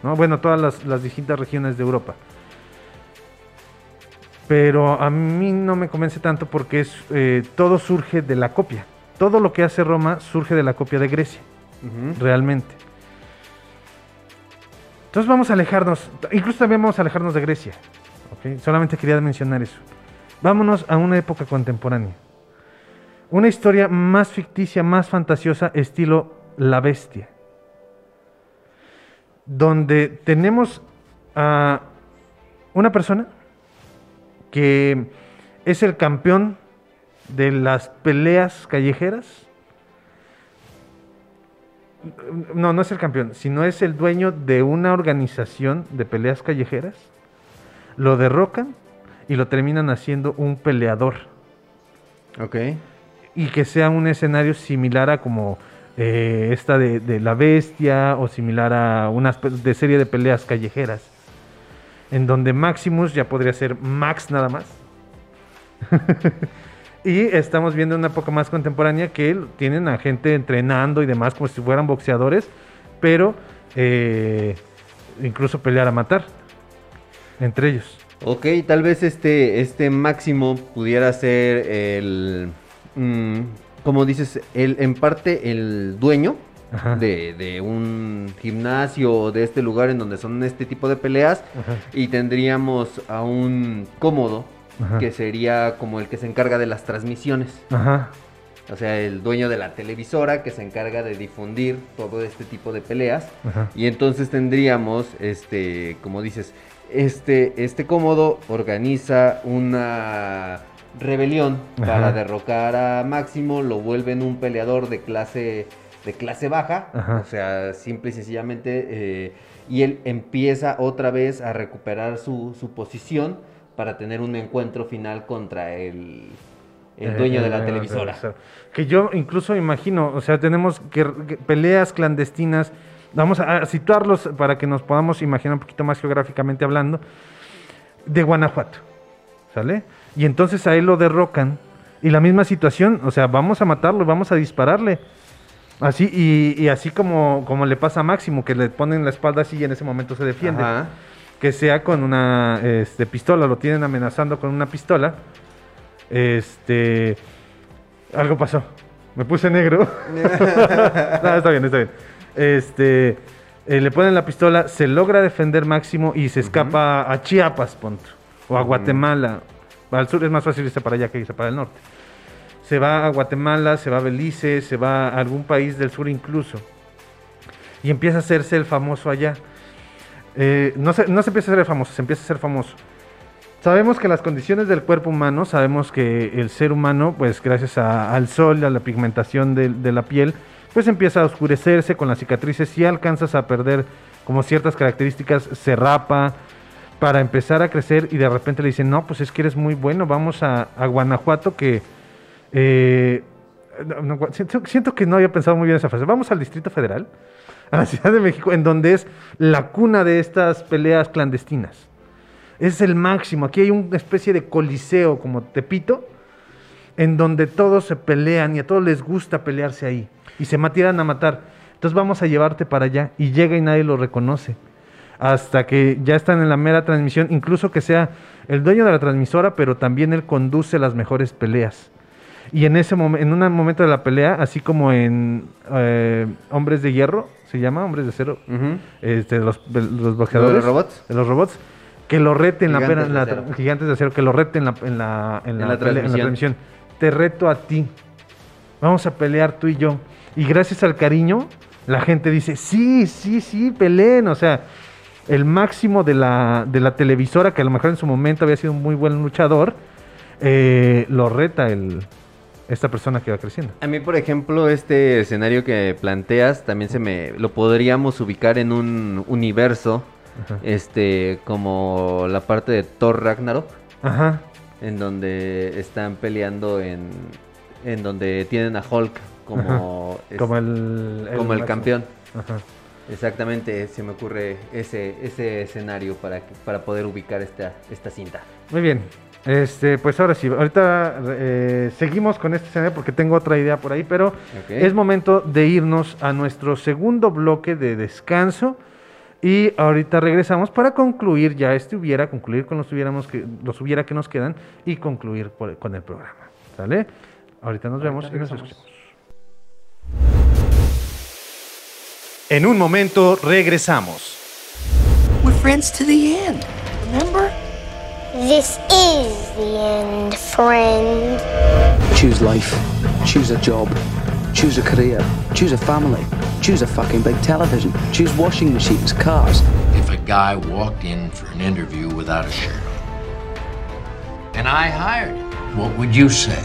¿no? Bueno, todas las, las distintas regiones de Europa pero a mí no me convence tanto porque es, eh, todo surge de la copia. Todo lo que hace Roma surge de la copia de Grecia, realmente. Entonces vamos a alejarnos, incluso también vamos a alejarnos de Grecia. ¿ok? Solamente quería mencionar eso. Vámonos a una época contemporánea. Una historia más ficticia, más fantasiosa, estilo La Bestia. Donde tenemos a una persona que es el campeón de las peleas callejeras. No, no es el campeón, sino es el dueño de una organización de peleas callejeras. Lo derrocan y lo terminan haciendo un peleador. Ok. Y que sea un escenario similar a como eh, esta de, la bestia o similar a una de serie de peleas callejeras. En donde Maximus ya podría ser Max nada más. y estamos viendo una época más contemporánea que tienen a gente entrenando y demás como si fueran boxeadores, pero eh, incluso pelear a matar entre ellos. Ok, tal vez este, este máximo pudiera ser el. Como dices, el, en parte el dueño de, de un gimnasio o de este lugar en donde son este tipo de peleas. Ajá. Y tendríamos a un cómodo Ajá. que sería como el que se encarga de las transmisiones. Ajá. O sea, el dueño de la televisora que se encarga de difundir todo este tipo de peleas. Ajá. Y entonces tendríamos, este, como dices, este, este cómodo organiza una rebelión Ajá. para derrocar a Máximo, lo vuelven un peleador de clase, de clase baja, Ajá. o sea, simple y sencillamente, eh, y él empieza otra vez a recuperar su, su posición para tener un encuentro final contra el el dueño de Eh, la televisora. Que yo incluso imagino, o sea, tenemos que, que peleas clandestinas. Vamos a, a situarlos para que nos podamos imaginar un poquito más geográficamente hablando. De Guanajuato, ¿sale? Y entonces a él lo derrocan. Y la misma situación, o sea, vamos a matarlo, vamos a dispararle. Así, y, y así como, como le pasa a Máximo, que le ponen la espalda así y en ese momento se defiende. Ajá. Que sea con una este, pistola, lo tienen amenazando con una pistola. Este. Algo pasó. Me puse negro. no, está bien, está bien. Este. eh, le ponen la pistola, se logra defender Máximo y se escapa a Chiapas, punto. O a Guatemala. Al sur es más fácil irse para allá que irse para el norte. Se va a Guatemala, se va a Belice, se va a algún país del sur incluso. Y empieza a hacerse el famoso allá. Eh, no, se, no se empieza a el famoso, se empieza a ser famoso. Sabemos que las condiciones del cuerpo humano, sabemos que el ser humano, pues gracias a- al sol, a la pigmentación de, de la piel, pues empieza a oscurecerse con las cicatrices. Si alcanzas a perder como ciertas características, se rapa para empezar a crecer y de repente le dicen, no, pues es que eres muy bueno, vamos a, Guanajuato que... eh, siento, que no había pensado muy bien esa frase. Vamos al Distrito Federal, a la Ciudad de México, en donde es la cuna de estas peleas clandestinas. Es el máximo. Aquí hay una especie de coliseo como Tepito, en donde todos se pelean y a todos les gusta pelearse ahí. Y se tiran a matar. Entonces vamos a llevarte para allá. Y llega y nadie lo reconoce. Hasta que ya están en la mera transmisión, incluso que sea el dueño de la transmisora, pero también él conduce las mejores peleas. Y en ese momento, en un momento de la pelea, así como en eh, Hombres de Hierro, se llama Hombres de Acero, este, de los, de los boxeadores, los robots? de los robots, que lo reten la pena, en la de gigantes de acero, que lo reten en la, en la, en la pelea- en la transmisión. transmisión. Te reto a ti. Vamos a pelear tú y yo. Y gracias al cariño, la gente dice, sí, sí, sí, peleen. O sea, el máximo de la, de la televisora, que a lo mejor en su momento había sido un muy buen luchador, eh, lo reta el, esta persona que va creciendo. A mí, por ejemplo, este escenario que planteas también se me lo podríamos ubicar en un universo, Ajá. este, como la parte de Thor Ragnarok, Ajá. en donde están peleando en, en donde tienen a Hulk como, es- Como el, como el máximo. campeón. Ajá. Exactamente, se me ocurre ese, ese escenario para, para poder ubicar esta, esta cinta. Muy bien. Este, pues ahora sí, ahorita eh, seguimos con este escenario porque tengo otra idea por ahí, pero Ok. es momento de irnos a nuestro segundo bloque de descanso y ahorita regresamos para concluir ya este hubiera, concluir con los hubiéramos que los hubiera que nos quedan y concluir por- con el programa. ¿Sale? Ahorita nos vemos y nos escuchamos. En un momento regresamos. We're friends to the end, remember? This is the end, friend. Choose life. Choose a job. Choose a career. Choose a family. Choose a fucking big television. Choose washing machines, cars. If a guy walked in for an interview without a shirt on, and I hired him, what would you say?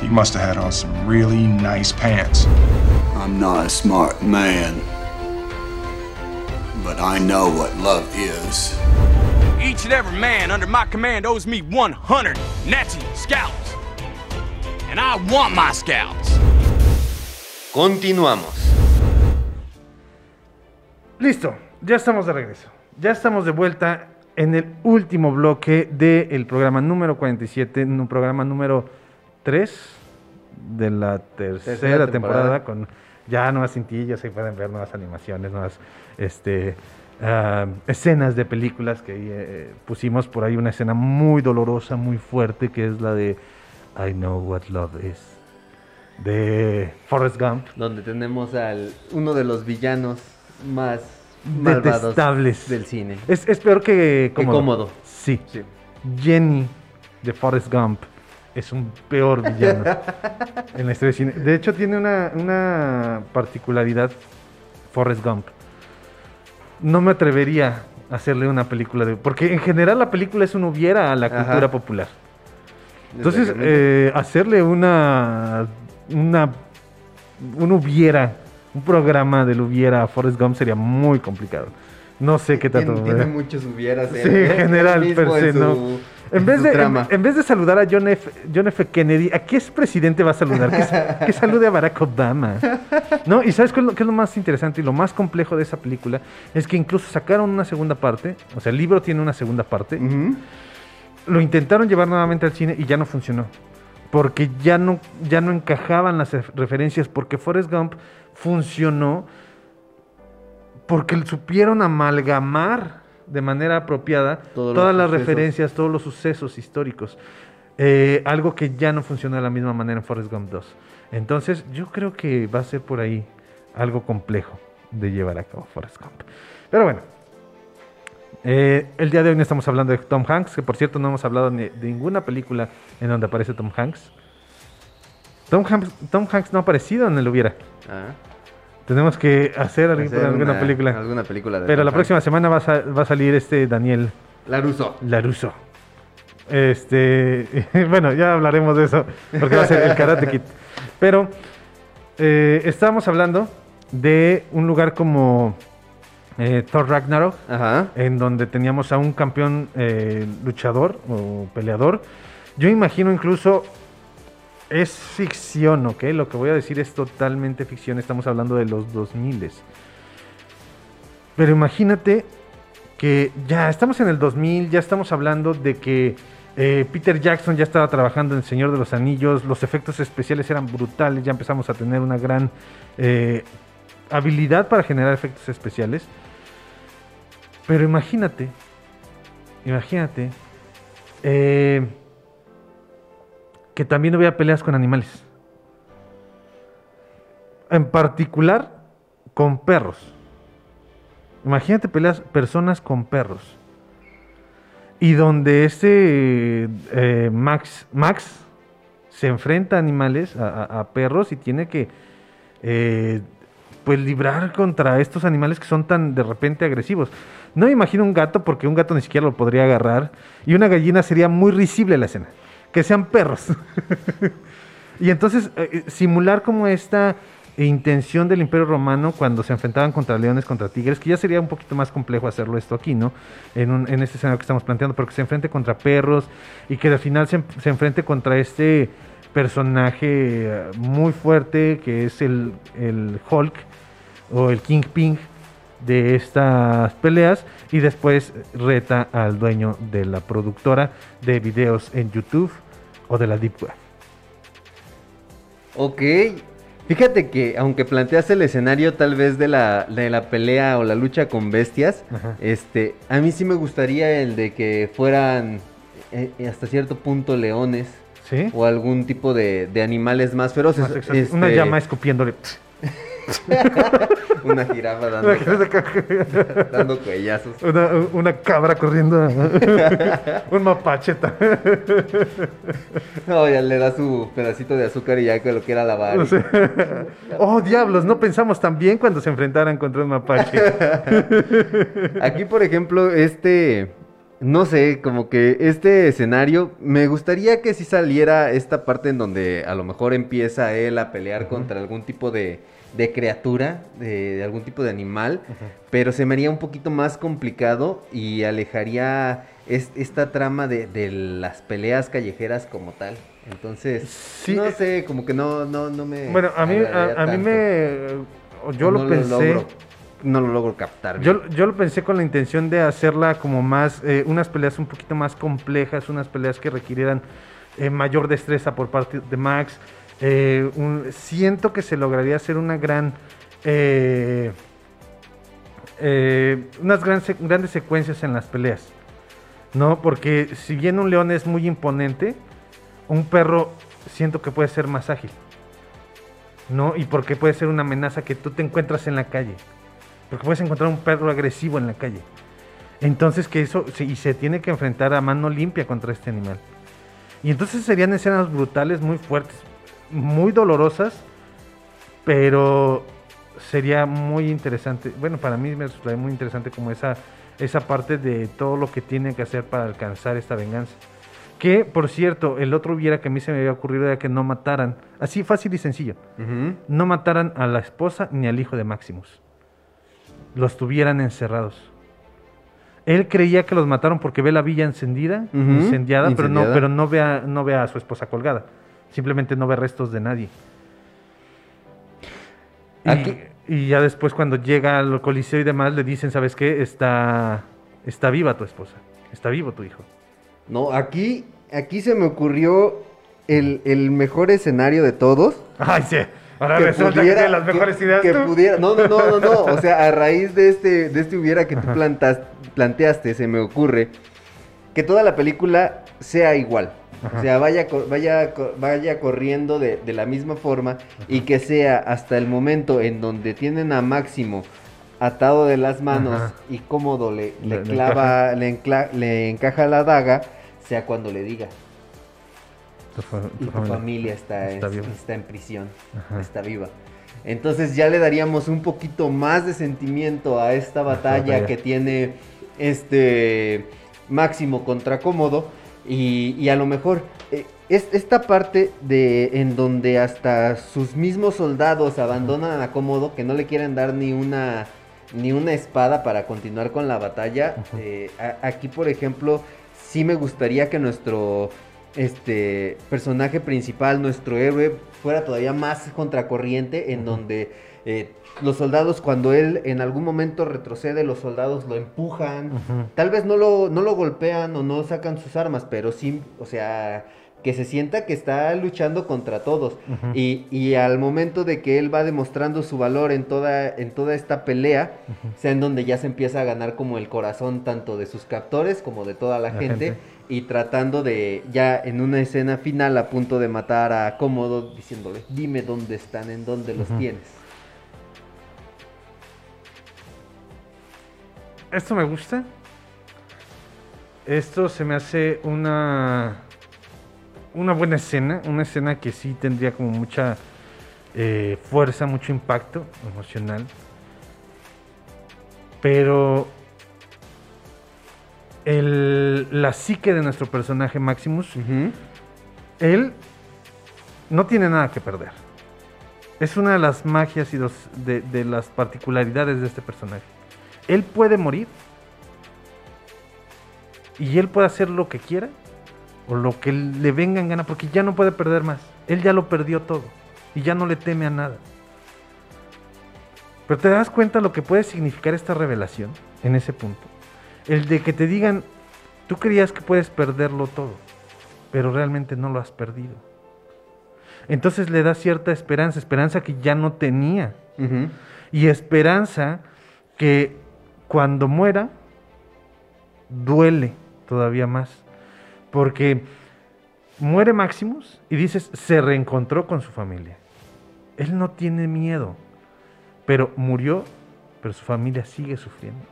He must have had on some really nice pants. I'm not a smart man, but I know what love is. Each and every man under my command owes me 100 Nazi scalps. And I want my scalps. Continuamos. Listo, ya estamos de regreso. Ya estamos de vuelta en el último bloque del programa número 47, en un programa número 3 de la tercera, Tercera temporada. temporada. con ya nuevas cintillas, ahí pueden ver nuevas animaciones, nuevas este, ah, escenas de películas que eh, pusimos por ahí una escena muy dolorosa, muy fuerte, que es la de I Know What Love Is, de Forrest Gump. Donde tenemos al uno de los villanos más detestables del cine. Es, es peor que Que cómodo. Cómodo. Sí. Sí. Jenny de Forrest Gump es un peor villano en la historia del cine. De hecho, tiene una, una particularidad Forrest Gump. No me atrevería a hacerle una película de... Porque en general la película es un hubiera a la Ajá. cultura popular. Entonces, eh, hacerle una, una... Un hubiera, un programa del hubiera a Forrest Gump sería muy complicado. No sé qué tanto. Tiene, tiene muchos hubieras. Sí, en general, per se, ¿no? En vez, de, en, en, vez de saludar a John F. John F. Kennedy, ¿a qué es presidente va a saludar? Que, que salude a Barack Obama. ¿No? Y ¿sabes qué es, lo, qué es, lo, más interesante y lo más complejo de esa película? Es que incluso sacaron una segunda parte, o sea, el libro tiene una segunda parte. Uh -huh. Lo intentaron llevar nuevamente al cine y ya no funcionó. Porque ya no, ya no encajaban las referencias, porque Forrest Gump funcionó porque supieron amalgamar de manera apropiada todos todas las sucesos. referencias, todos los sucesos históricos. Eh, algo que ya no funciona de la misma manera en Forrest Gump 2. Entonces, yo creo que va a ser por ahí algo complejo de llevar a cabo Forrest Gump. Pero bueno, eh, el día de hoy no estamos hablando de Tom Hanks, que por cierto no hemos hablado de ninguna película en donde aparece Tom Hanks. Tom Hanks, Tom Hanks no ha aparecido en el Hubiera. Ah. Tenemos que hacer, hacer alguna una, película. Alguna película Pero la próxima semana va a, va a, salir este Daniel Laruso. Laruso. Este, bueno, ya hablaremos de eso, porque va a ser el Karate Kid. Pero eh, estábamos hablando de un lugar como eh, Thor Ragnarok, Ajá. en donde teníamos a un campeón eh, luchador o peleador. Yo imagino incluso es ficción, ¿ok? Lo que voy a decir es totalmente ficción. Estamos hablando de los 2000. Pero imagínate que ya estamos en el 2000, ya estamos hablando de que eh, Peter Jackson ya estaba trabajando en Señor de los Anillos, los efectos especiales eran brutales, ya empezamos a tener una gran eh, habilidad para generar efectos especiales. Pero imagínate, imagínate, eh, que también hubiera peleas con animales. En particular, con perros. Imagínate peleas personas con perros. Y donde este Max, Max se enfrenta a animales, a perros, y tiene que eh, pues librar contra estos animales que son tan de repente agresivos. No me imagino un gato porque un gato ni siquiera lo podría agarrar. Y una gallina sería muy risible la escena que sean perros. y entonces eh, simular como esta intención del Imperio Romano cuando se enfrentaban contra leones, contra tigres, que ya sería un poquito más complejo hacerlo esto aquí, ¿no? En, un, en este escenario que estamos planteando, pero que se enfrente contra perros y que al final se, se enfrente contra este personaje muy fuerte que es el, el Hulk o el Kingpin de estas peleas y después reta al dueño de la productora de videos en YouTube o de la Deep Web. Ok, fíjate que aunque planteas el escenario tal vez de la, de la pelea o la lucha con bestias, Ajá. este, a mí sí me gustaría el de que fueran eh, hasta cierto punto leones. ¿Sí? O algún tipo de, de animales más feroces. Más este... Una llama escupiéndole. una jirafa dando, dando cuellazos. Una, una, cabra corriendo. un mapacheta. no, ya le da su pedacito de azúcar y ya que lo quiera lavar. No sé. oh, diablos, no pensamos tan bien cuando se enfrentaran contra un mapache. Aquí, por ejemplo, este. No sé, como que este escenario, me gustaría que si saliera esta parte en donde a lo mejor empieza él a pelear uh -huh. contra algún tipo de, de criatura, de, de, algún tipo de animal, uh -huh. pero se me haría un poquito más complicado y alejaría es, esta trama de, de, las peleas callejeras como tal. Entonces, sí, no sé, como que no, no, no me... Bueno, a mí, a, a mí me... Yo no lo pensé... Lo no lo logro captar. Yo, yo, lo pensé con la intención de hacerla como más, eh, unas peleas un poquito más complejas, unas peleas que requirieran eh, mayor destreza por parte de Max. Eh, siento que se lograría hacer una gran, eh, unas gran, grandes secuencias en las peleas. ¿No? Porque si bien un león es muy imponente, un perro siento que puede ser más ágil. ¿No? Y porque puede ser una amenaza que tú te encuentras en la calle. Porque puedes encontrar un perro agresivo en la calle. Entonces que eso, y se tiene que enfrentar a mano limpia contra este animal. Y entonces serían escenas brutales, muy fuertes, muy dolorosas, pero sería muy interesante. Bueno, para mí me resultaría muy interesante como esa, esa parte de todo lo que tiene que hacer para alcanzar esta venganza. Que, por cierto, el otro hubiera que a mí se me había ocurrido era que no mataran, así fácil y sencillo, uh -huh. no mataran a la esposa ni al hijo de Maximus los tuvieran encerrados. Él creía que los mataron porque ve la villa encendida, Ujú, incendiada, pero no, pero no ve, a, no ve a su esposa colgada. Simplemente no ve restos de nadie. Y, Aquí- y ya después cuando llega al coliseo y demás le dicen, ¿sabes qué? Está, está viva tu esposa, está vivo tu hijo. No, aquí, aquí se me ocurrió el, el mejor escenario de todos. Ay, sí. Ahora que resulta que pudiera- tiene las mejores que- ideas que tú. pudiera- no, no, no, no, no. O sea, a raíz de este, de este hubiera que tú plantas, planteaste, se me ocurre que toda la película sea igual. Ajá. O sea, vaya, vaya, vaya corriendo de, de la misma forma y que sea hasta el momento en donde tienen a Máximo atado de las manos Ajá. y cómodo le, le clava, le, encla- le encaja la daga, sea cuando le diga. Tu fa- Y tu familia, está, está es- viva. está en prisión, está viva. Entonces ya le daríamos un poquito más de sentimiento a esta batalla batalla. que tiene este Máximo contra Cómodo. Y, y a lo mejor eh, es esta parte de en donde hasta sus mismos soldados abandonan a Cómodo, que no le quieren dar ni una ni una espada para continuar con la batalla. Eh, a- aquí, por ejemplo, sí me gustaría que nuestro este personaje principal, nuestro héroe, fuera todavía más contracorriente, en donde eh, los soldados, cuando él en algún momento retrocede, los soldados lo empujan. Tal vez no lo, no lo golpean o no sacan sus armas, pero sí, o sea, que se sienta que está luchando contra todos. Y, y al momento de que él va demostrando su valor en toda, en toda esta pelea, sea en donde ya se empieza a ganar como el corazón tanto de sus captores como de toda la, La gente, gente. Y tratando de, ya en una escena final, a punto de matar a Cómodo, diciéndole, dime dónde están, en dónde los tienes. Esto me gusta. Esto se me hace una una buena escena, una escena que sí tendría como mucha eh, fuerza, mucho impacto emocional. Pero el, la psique de nuestro personaje Maximus, él no tiene nada que perder. Es una de las magias y los- de, de las particularidades de este personaje. Él puede morir y él puede hacer lo que quiera o lo que le venga en gana porque ya no puede perder más. Él ya lo perdió todo y ya no le teme a nada. Pero te das cuenta lo que puede significar esta revelación en ese punto. El de que te digan, tú creías que puedes perderlo todo, pero realmente no lo has perdido. Entonces le da cierta esperanza, esperanza que ya no tenía. Y esperanza que cuando muera, duele todavía más. Porque muere Maximus y dices, se reencontró con su familia. Él no tiene miedo, pero murió, pero su familia sigue sufriendo.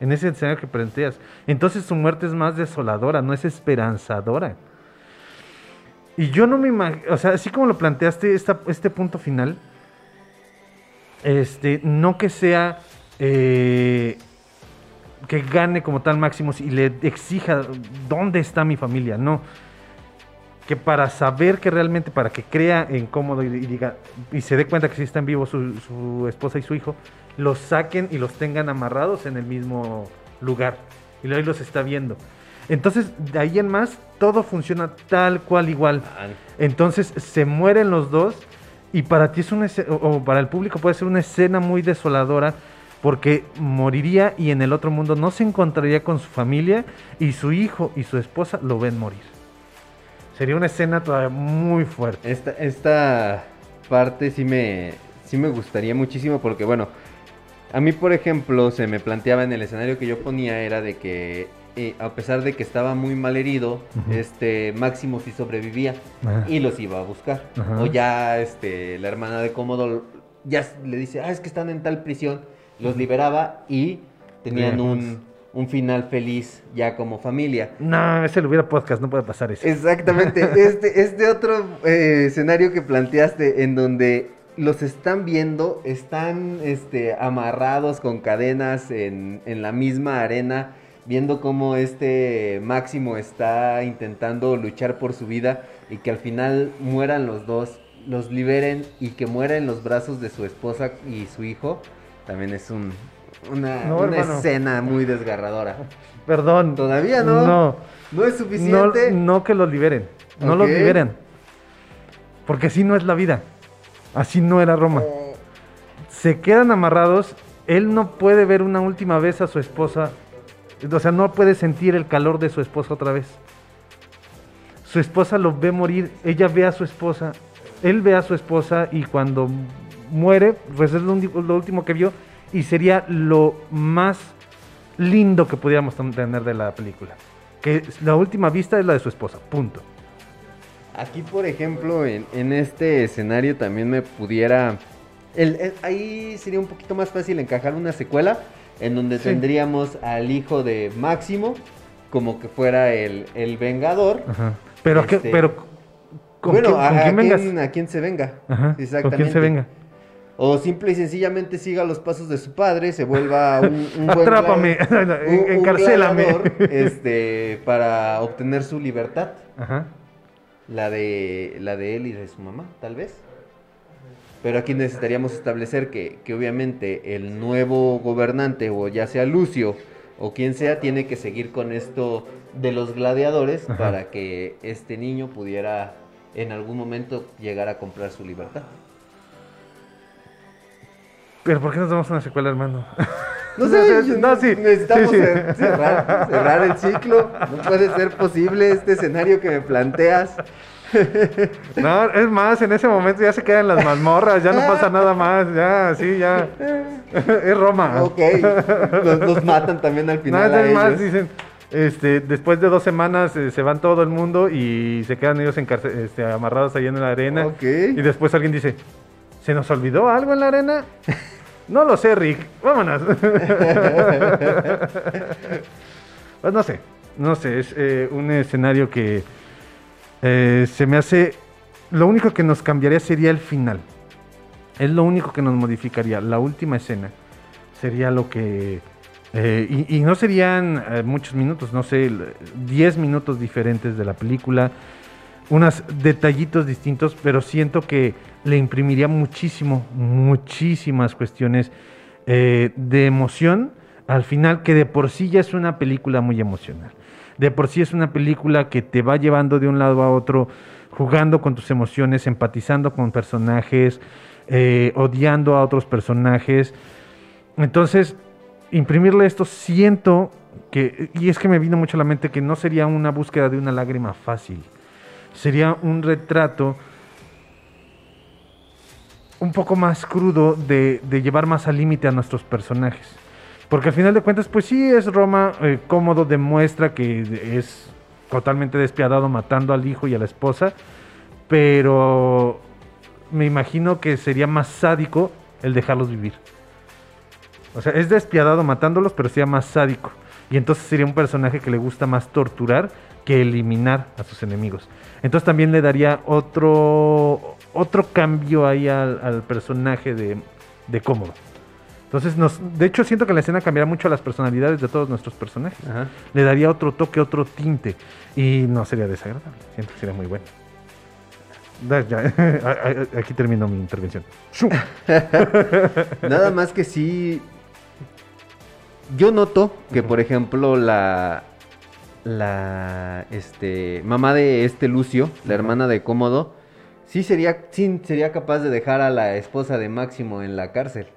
En ese escenario que planteas. Entonces su muerte es más desoladora, no es esperanzadora. Y yo no me imagino, o sea, así como lo planteaste, esta- este punto final, este, no que sea eh, que gane como tal Maximus y le exija dónde está mi familia, no. Que para saber que realmente, para que crea en cómodo y, y diga, y se dé cuenta que sí están vivos su, su esposa y su hijo, los saquen y los tengan amarrados en el mismo lugar. Y ahí los está viendo. Entonces, de ahí en más, todo funciona tal cual igual. Entonces, se mueren los dos y para ti es una o para el público puede ser una escena muy desoladora porque moriría y en el otro mundo no se encontraría con su familia y su hijo y su esposa lo ven morir. Sería una escena todavía muy fuerte. Esta, esta parte sí me, sí me gustaría muchísimo porque, bueno, a mí, por ejemplo, se me planteaba en el escenario que yo ponía era de que, eh, a pesar de que estaba muy mal herido, este Máximo sí sobrevivía y los iba a buscar. O ya este, la hermana de Cómodo ya le dice, ah, es que están en tal prisión, los liberaba y tenían un, un final feliz ya como familia. No, ese lo hubiera podcast, no puede pasar eso. Exactamente. Este, este otro eh, escenario que planteaste en donde los están viendo, están este, amarrados con cadenas en, en la misma arena, viendo cómo este Máximo está intentando luchar por su vida y que al final mueran los dos, los liberen y que muera en los brazos de su esposa y su hijo, también es un, una, No, una hermano. escena muy desgarradora. Perdón. ¿Todavía no? No. ¿No es suficiente? No, no que los liberen. No Ok. los liberen. Porque así no es la vida. Así no era Roma. Se quedan amarrados. Él no puede ver una última vez a su esposa. O sea, no puede sentir el calor de su esposa otra vez. Su esposa lo ve morir. Ella ve a su esposa. Él ve a su esposa y cuando muere, pues es lo, lo último que vio. Y sería lo más lindo que pudiéramos tener de la película. Que la última vista es la de su esposa. Punto. Aquí, por ejemplo, en, en este escenario también me pudiera... el- el- ahí sería un poquito más fácil encajar una secuela en donde Sí. tendríamos al hijo de Máximo como que fuera el, el vengador. Ajá. Pero, ¿qué- Este, pero ¿con bueno, quién, a, con a quién vengas? quién- a quién se venga. Ajá, Exactamente. ¿Con quién se venga? O simple y sencillamente siga los pasos de su padre, se vuelva un, un buen Atrápame, un- encarcélame. este, para obtener su libertad. Ajá. La de, la de él y de su mamá, tal vez. Pero aquí necesitaríamos establecer que, que obviamente el nuevo gobernante, o ya sea Lucio, o quien sea, tiene que seguir con esto de los gladiadores Ajá. para que este niño pudiera en algún momento llegar a comprar su libertad. Pero ¿por qué nos damos una secuela, hermano? No sé, no, sí. necesitamos sí, sí. cer- Cerrar, cerrar el ciclo. No puede ser posible este escenario que me planteas. No, es más, en ese momento ya se quedan las mazmorras, ya no pasa nada más, ya, sí, ya. Es Roma. Ok, los, los matan también al final. A más dicen, este, después de dos semanas eh, se van todo el mundo y se quedan ellos este, amarrados ahí en la arena. Ok. Y después alguien dice, ¿se nos olvidó algo en la arena? No lo sé, Rick. Vámonos. pues no sé, no sé, es eh, un escenario que eh, se me hace... Lo único que nos cambiaría sería el final. Es lo único que nos modificaría. La última escena sería lo que... eh, y, y no serían muchos minutos, no sé, el- 10 minutos diferentes de la película, unos detallitos distintos, pero siento que le imprimiría muchísimo, muchísimas cuestiones eh, de emoción al final, que de por sí ya es una película muy emocional. De por sí es una película que te va llevando de un lado a otro, jugando con tus emociones, empatizando con personajes, eh, odiando a otros personajes. Entonces, imprimirle esto, siento que, y es que me vino mucho a la mente que no sería una búsqueda de una lágrima fácil, sería un retrato un poco más crudo de, de llevar más al límite a nuestros personajes. Porque al final de cuentas, pues sí, es Roma eh, cómodo, demuestra que es totalmente despiadado matando al hijo y a la esposa, pero me imagino que sería más sádico el dejarlos vivir. O sea, es despiadado matándolos, pero sería más sádico. Y entonces sería un personaje que le gusta más torturar que eliminar a sus enemigos. Entonces también le daría otro, otro cambio ahí al, al personaje de, de Cómodo. Entonces, nos, de hecho, siento que la escena cambiará mucho las personalidades de todos nuestros personajes. Ajá. Le daría otro toque, otro tinte. Y no sería desagradable. Siento que sería muy bueno. Ya, Aquí termino mi intervención. Nada más que sí. Yo noto que, por ejemplo, la. La. Este. Mamá de este Lucio, la hermana de Cómodo. Sí sería, sí sería capaz de dejar a la esposa de Máximo en la cárcel.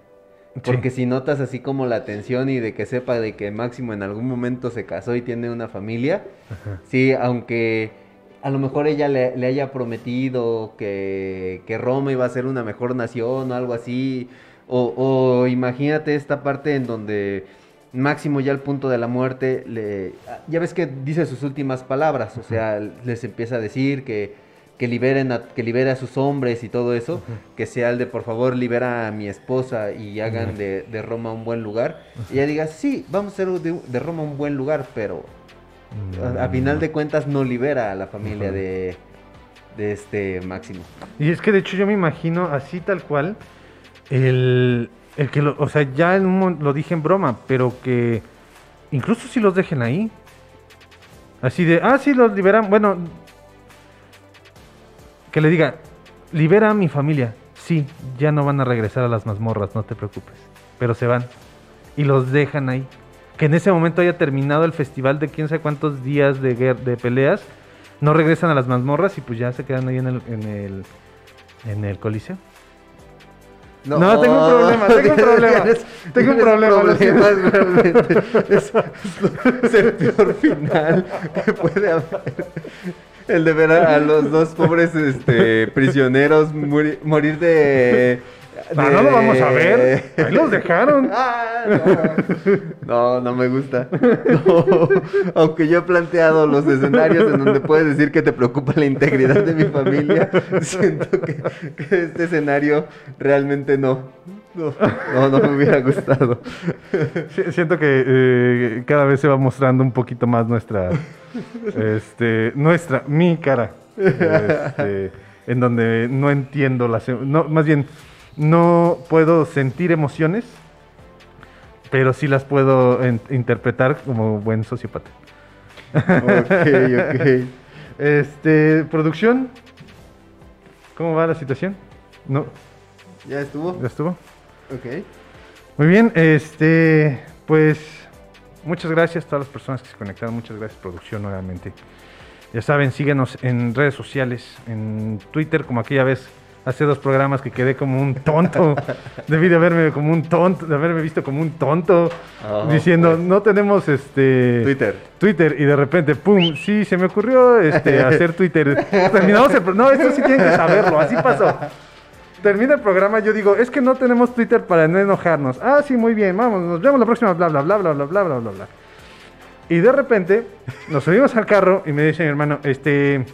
Porque si notas así como la tensión y de que sepa de que Máximo en algún momento se casó y tiene una familia, sí, aunque a lo mejor ella le, le haya prometido que, que Roma iba a ser una mejor nación o algo así, o, o imagínate esta parte en donde Máximo ya al punto de la muerte, le, ya ves que dice sus últimas palabras, o sea, les empieza a decir que que liberen a, que libere a sus hombres y todo eso, que sea el de por favor libera a mi esposa y hagan de, de Roma un buen lugar. Y ella diga, sí, vamos a hacer de, de Roma un buen lugar, pero a, a final de cuentas no libera a la familia de, de este Máximo. Y es que de hecho yo me imagino así tal cual, el, el que, lo, o sea, ya en un lo dije en broma, pero que incluso si los dejen ahí. Así de, ah, sí, los liberan, bueno, que le diga, libera a mi familia. Sí, ya no van a regresar a las mazmorras, no te preocupes, pero se van. y los dejan ahí. Que en ese momento haya terminado el festival de quién sabe cuántos días de, de peleas, no regresan a las mazmorras y pues ya se quedan ahí en el, en el, en el coliseo. No, tengo un problema, tengo un problema. Tienes- tengo un problema. problemas, realmente. Es, es el peor final que puede haber. El de ver a, a los dos pobres este, prisioneros morir de, Ah, no lo vamos a ver. Ahí los dejaron. Ah, no. no, no me gusta. No. Aunque yo he planteado los escenarios en donde puedes decir que te preocupa la integridad de mi familia, siento que, que este escenario realmente no. No, no, no me hubiera gustado. Siento que eh, cada vez se va mostrando un poquito más nuestra, este, nuestra, mi cara, este, en donde no entiendo las, em- no, más bien, no puedo sentir emociones, pero sí las puedo interpretar como buen sociópata. Ok, ok. Este, producción, ¿cómo va la situación? No, ¿Ya estuvo? ya estuvo. Ok. Muy bien, este, pues muchas gracias a todas las personas que se conectaron, muchas gracias producción nuevamente. Ya saben, síguenos en redes sociales, en Twitter como aquella vez hace dos programas que quedé como un tonto. Debí de haberme como un tonto, de haberme visto como un tonto Oh, diciendo, pues. no tenemos este Twitter. Twitter y de repente pum, sí, se me ocurrió este hacer Twitter. Terminamos el pro- no, esto sí tienen que saberlo, así pasó. Termina el programa, yo digo, es que no tenemos Twitter para no enojarnos. Ah, sí, muy bien, vamos, nos vemos la próxima, bla, bla, bla, bla, bla, bla, bla, bla, bla. Y de repente nos subimos al carro y me dice mi hermano, este,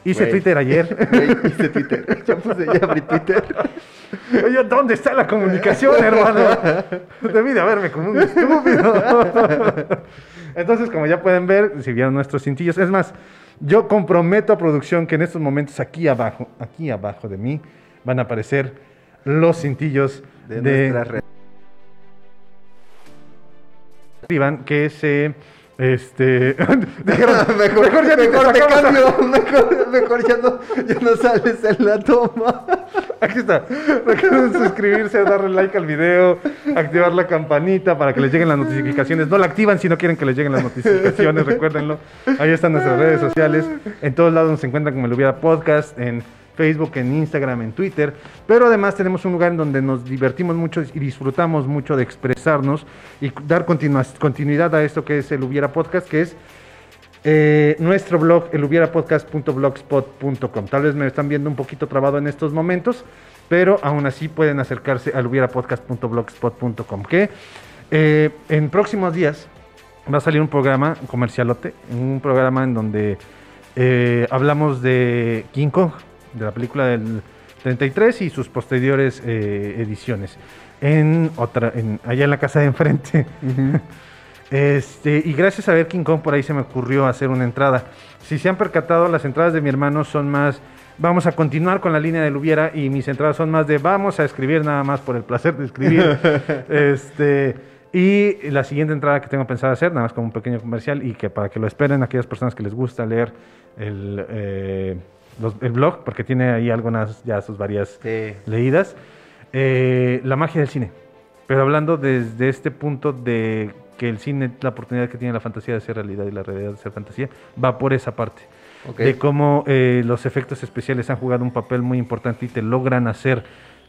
hice. Twitter ayer. Hice Twitter. Ya puse, ya abrí Twitter. Oye, ¿dónde está la comunicación, hermano? Debí de haberme como un estúpido. Entonces, como ya pueden ver, si vieron nuestros cintillos, es más, yo comprometo a producción que en estos momentos aquí abajo, aquí abajo de mí, van a aparecer los cintillos De, de, nuestras redes. Iván, que se... Este, mejor, mejor ya te mejor te a- cambio, mejor, mejor ya, no, ya no sales en la toma. Aquí está. Recuerden suscribirse, darle like al video, activar la campanita para que les lleguen las notificaciones. No la activan si no quieren que les lleguen las notificaciones, recuérdenlo. Ahí están nuestras redes sociales. En todos lados nos encuentran como el Hubiera Podcast, en Facebook, en Instagram, en Twitter. Pero además tenemos un lugar en donde nos divertimos mucho y disfrutamos mucho de expresarnos y dar continuidad a esto que es el Hubiera Podcast, que es eh, nuestro blog, elhubierapodcast.blogspot.com. Tal vez me están viendo un poquito trabado en estos momentos, pero aún así pueden acercarse al hubierapodcast.blogspot.com. Que eh, en próximos días va a salir un programa comercialote, un programa en donde eh, hablamos de King Kong, de la película del 33 y sus posteriores eh, ediciones. En otra, en, allá en la casa de enfrente. Este, y gracias a ver King Kong por ahí se me ocurrió hacer una entrada. Si se han percatado, las entradas de mi hermano son más, vamos a continuar con la línea del hubiera y mis entradas son más de vamos a escribir nada más por el placer de escribir. este, y la siguiente entrada que tengo pensado hacer, nada más como un pequeño comercial y que para que lo esperen aquellas personas que les gusta leer el, eh, los- el blog, porque tiene ahí algunas ya sus varias Sí. leídas. eh, la magia del cine. Pero hablando desde este punto de que el cine, la oportunidad que tiene la fantasía de ser realidad y la realidad de ser fantasía, va por esa parte. Ok. De cómo eh, los efectos especiales han jugado un papel muy importante y te logran hacer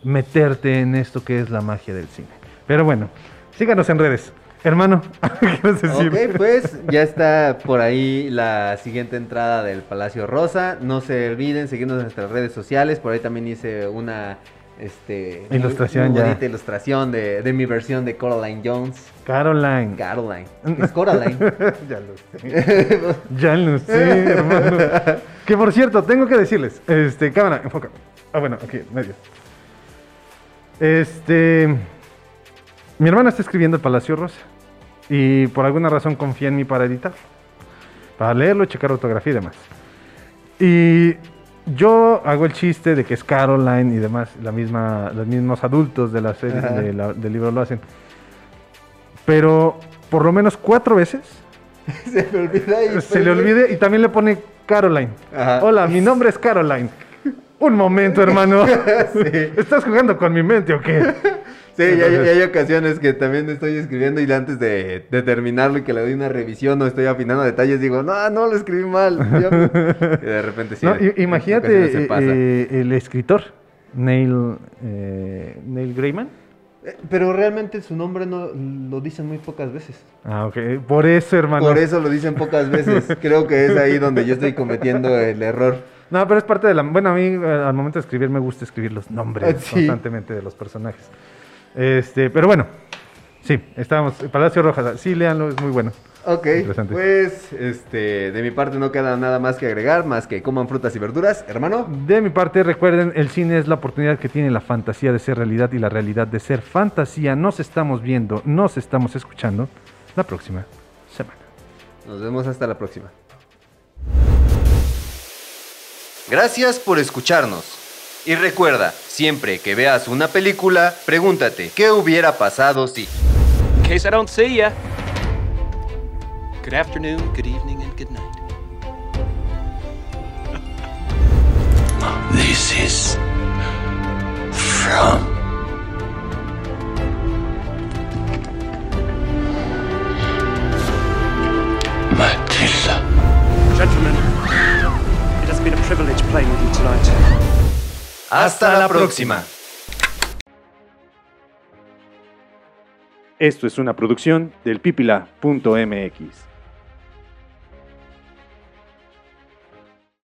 meterte en esto que es la magia del cine. Pero bueno, síganos en redes. Hermano, ¿qué decir? Ok, pues ya está por ahí la siguiente entrada del Palacio Rosa. No se olviden seguirnos en nuestras redes sociales. Por ahí también hice una este, muy- Ilustración muy ya. bonita ilustración de, de mi versión de Coraline Jones. Caroline. Caroline. Es Coraline. ya lo sé. ya lo sé, hermano. Que por cierto, tengo que decirles, este, cámara, enfoca. Ah, bueno, aquí, medio. Este, mi hermana está escribiendo el Palacio Rosa y por alguna razón confía en mí para editar, para leerlo, checar ortografía y demás. Y yo hago el chiste de que es Caroline y demás, la misma, los mismos adultos de la serie, de la- del libro lo hacen. Pero por lo menos cuatro veces se me olvida. y se le olvide y también le pone Caroline. Ajá. Hola, mi nombre es Caroline. Un momento, hermano. ¿Estás jugando con mi mente o qué? Sí, ya, hay- ocasiones que también estoy escribiendo y antes de, de terminarlo y que le doy una revisión o estoy afinando detalles, digo, no, no lo escribí mal. ya me-". Y de repente sí. No, imagínate eh, eh, el escritor, Neil, eh, Neil Gaiman. Eh, Pero realmente su nombre no lo dicen muy pocas veces. Ah, ok. Por eso, hermano. Por eso lo dicen pocas veces. Creo que es ahí donde yo estoy cometiendo el error. No, pero es parte de la... Bueno, a mí al momento de escribir me gusta escribir los nombres Ah, sí. constantemente de los personajes. Este, pero bueno, sí, estábamos... Palacio Rojas, sí, léanlo, es muy bueno. Ok, pues este, de mi parte no queda nada más que agregar, más que coman frutas y verduras, hermano. De mi parte, recuerden, el cine es la oportunidad que tiene la fantasía de ser realidad y la realidad de ser fantasía. Nos estamos viendo, nos estamos escuchando la próxima semana. Nos vemos hasta la próxima. Gracias por escucharnos. Y recuerda, siempre que veas una película, pregúntate, ¿qué hubiera pasado si? In case I don't see ya. Good afternoon, good evening, and good night. This is from Matilda. Gentlemen, it has been a privilege playing with you tonight. Hasta la próxima. Esto es una producción del pipila.mx.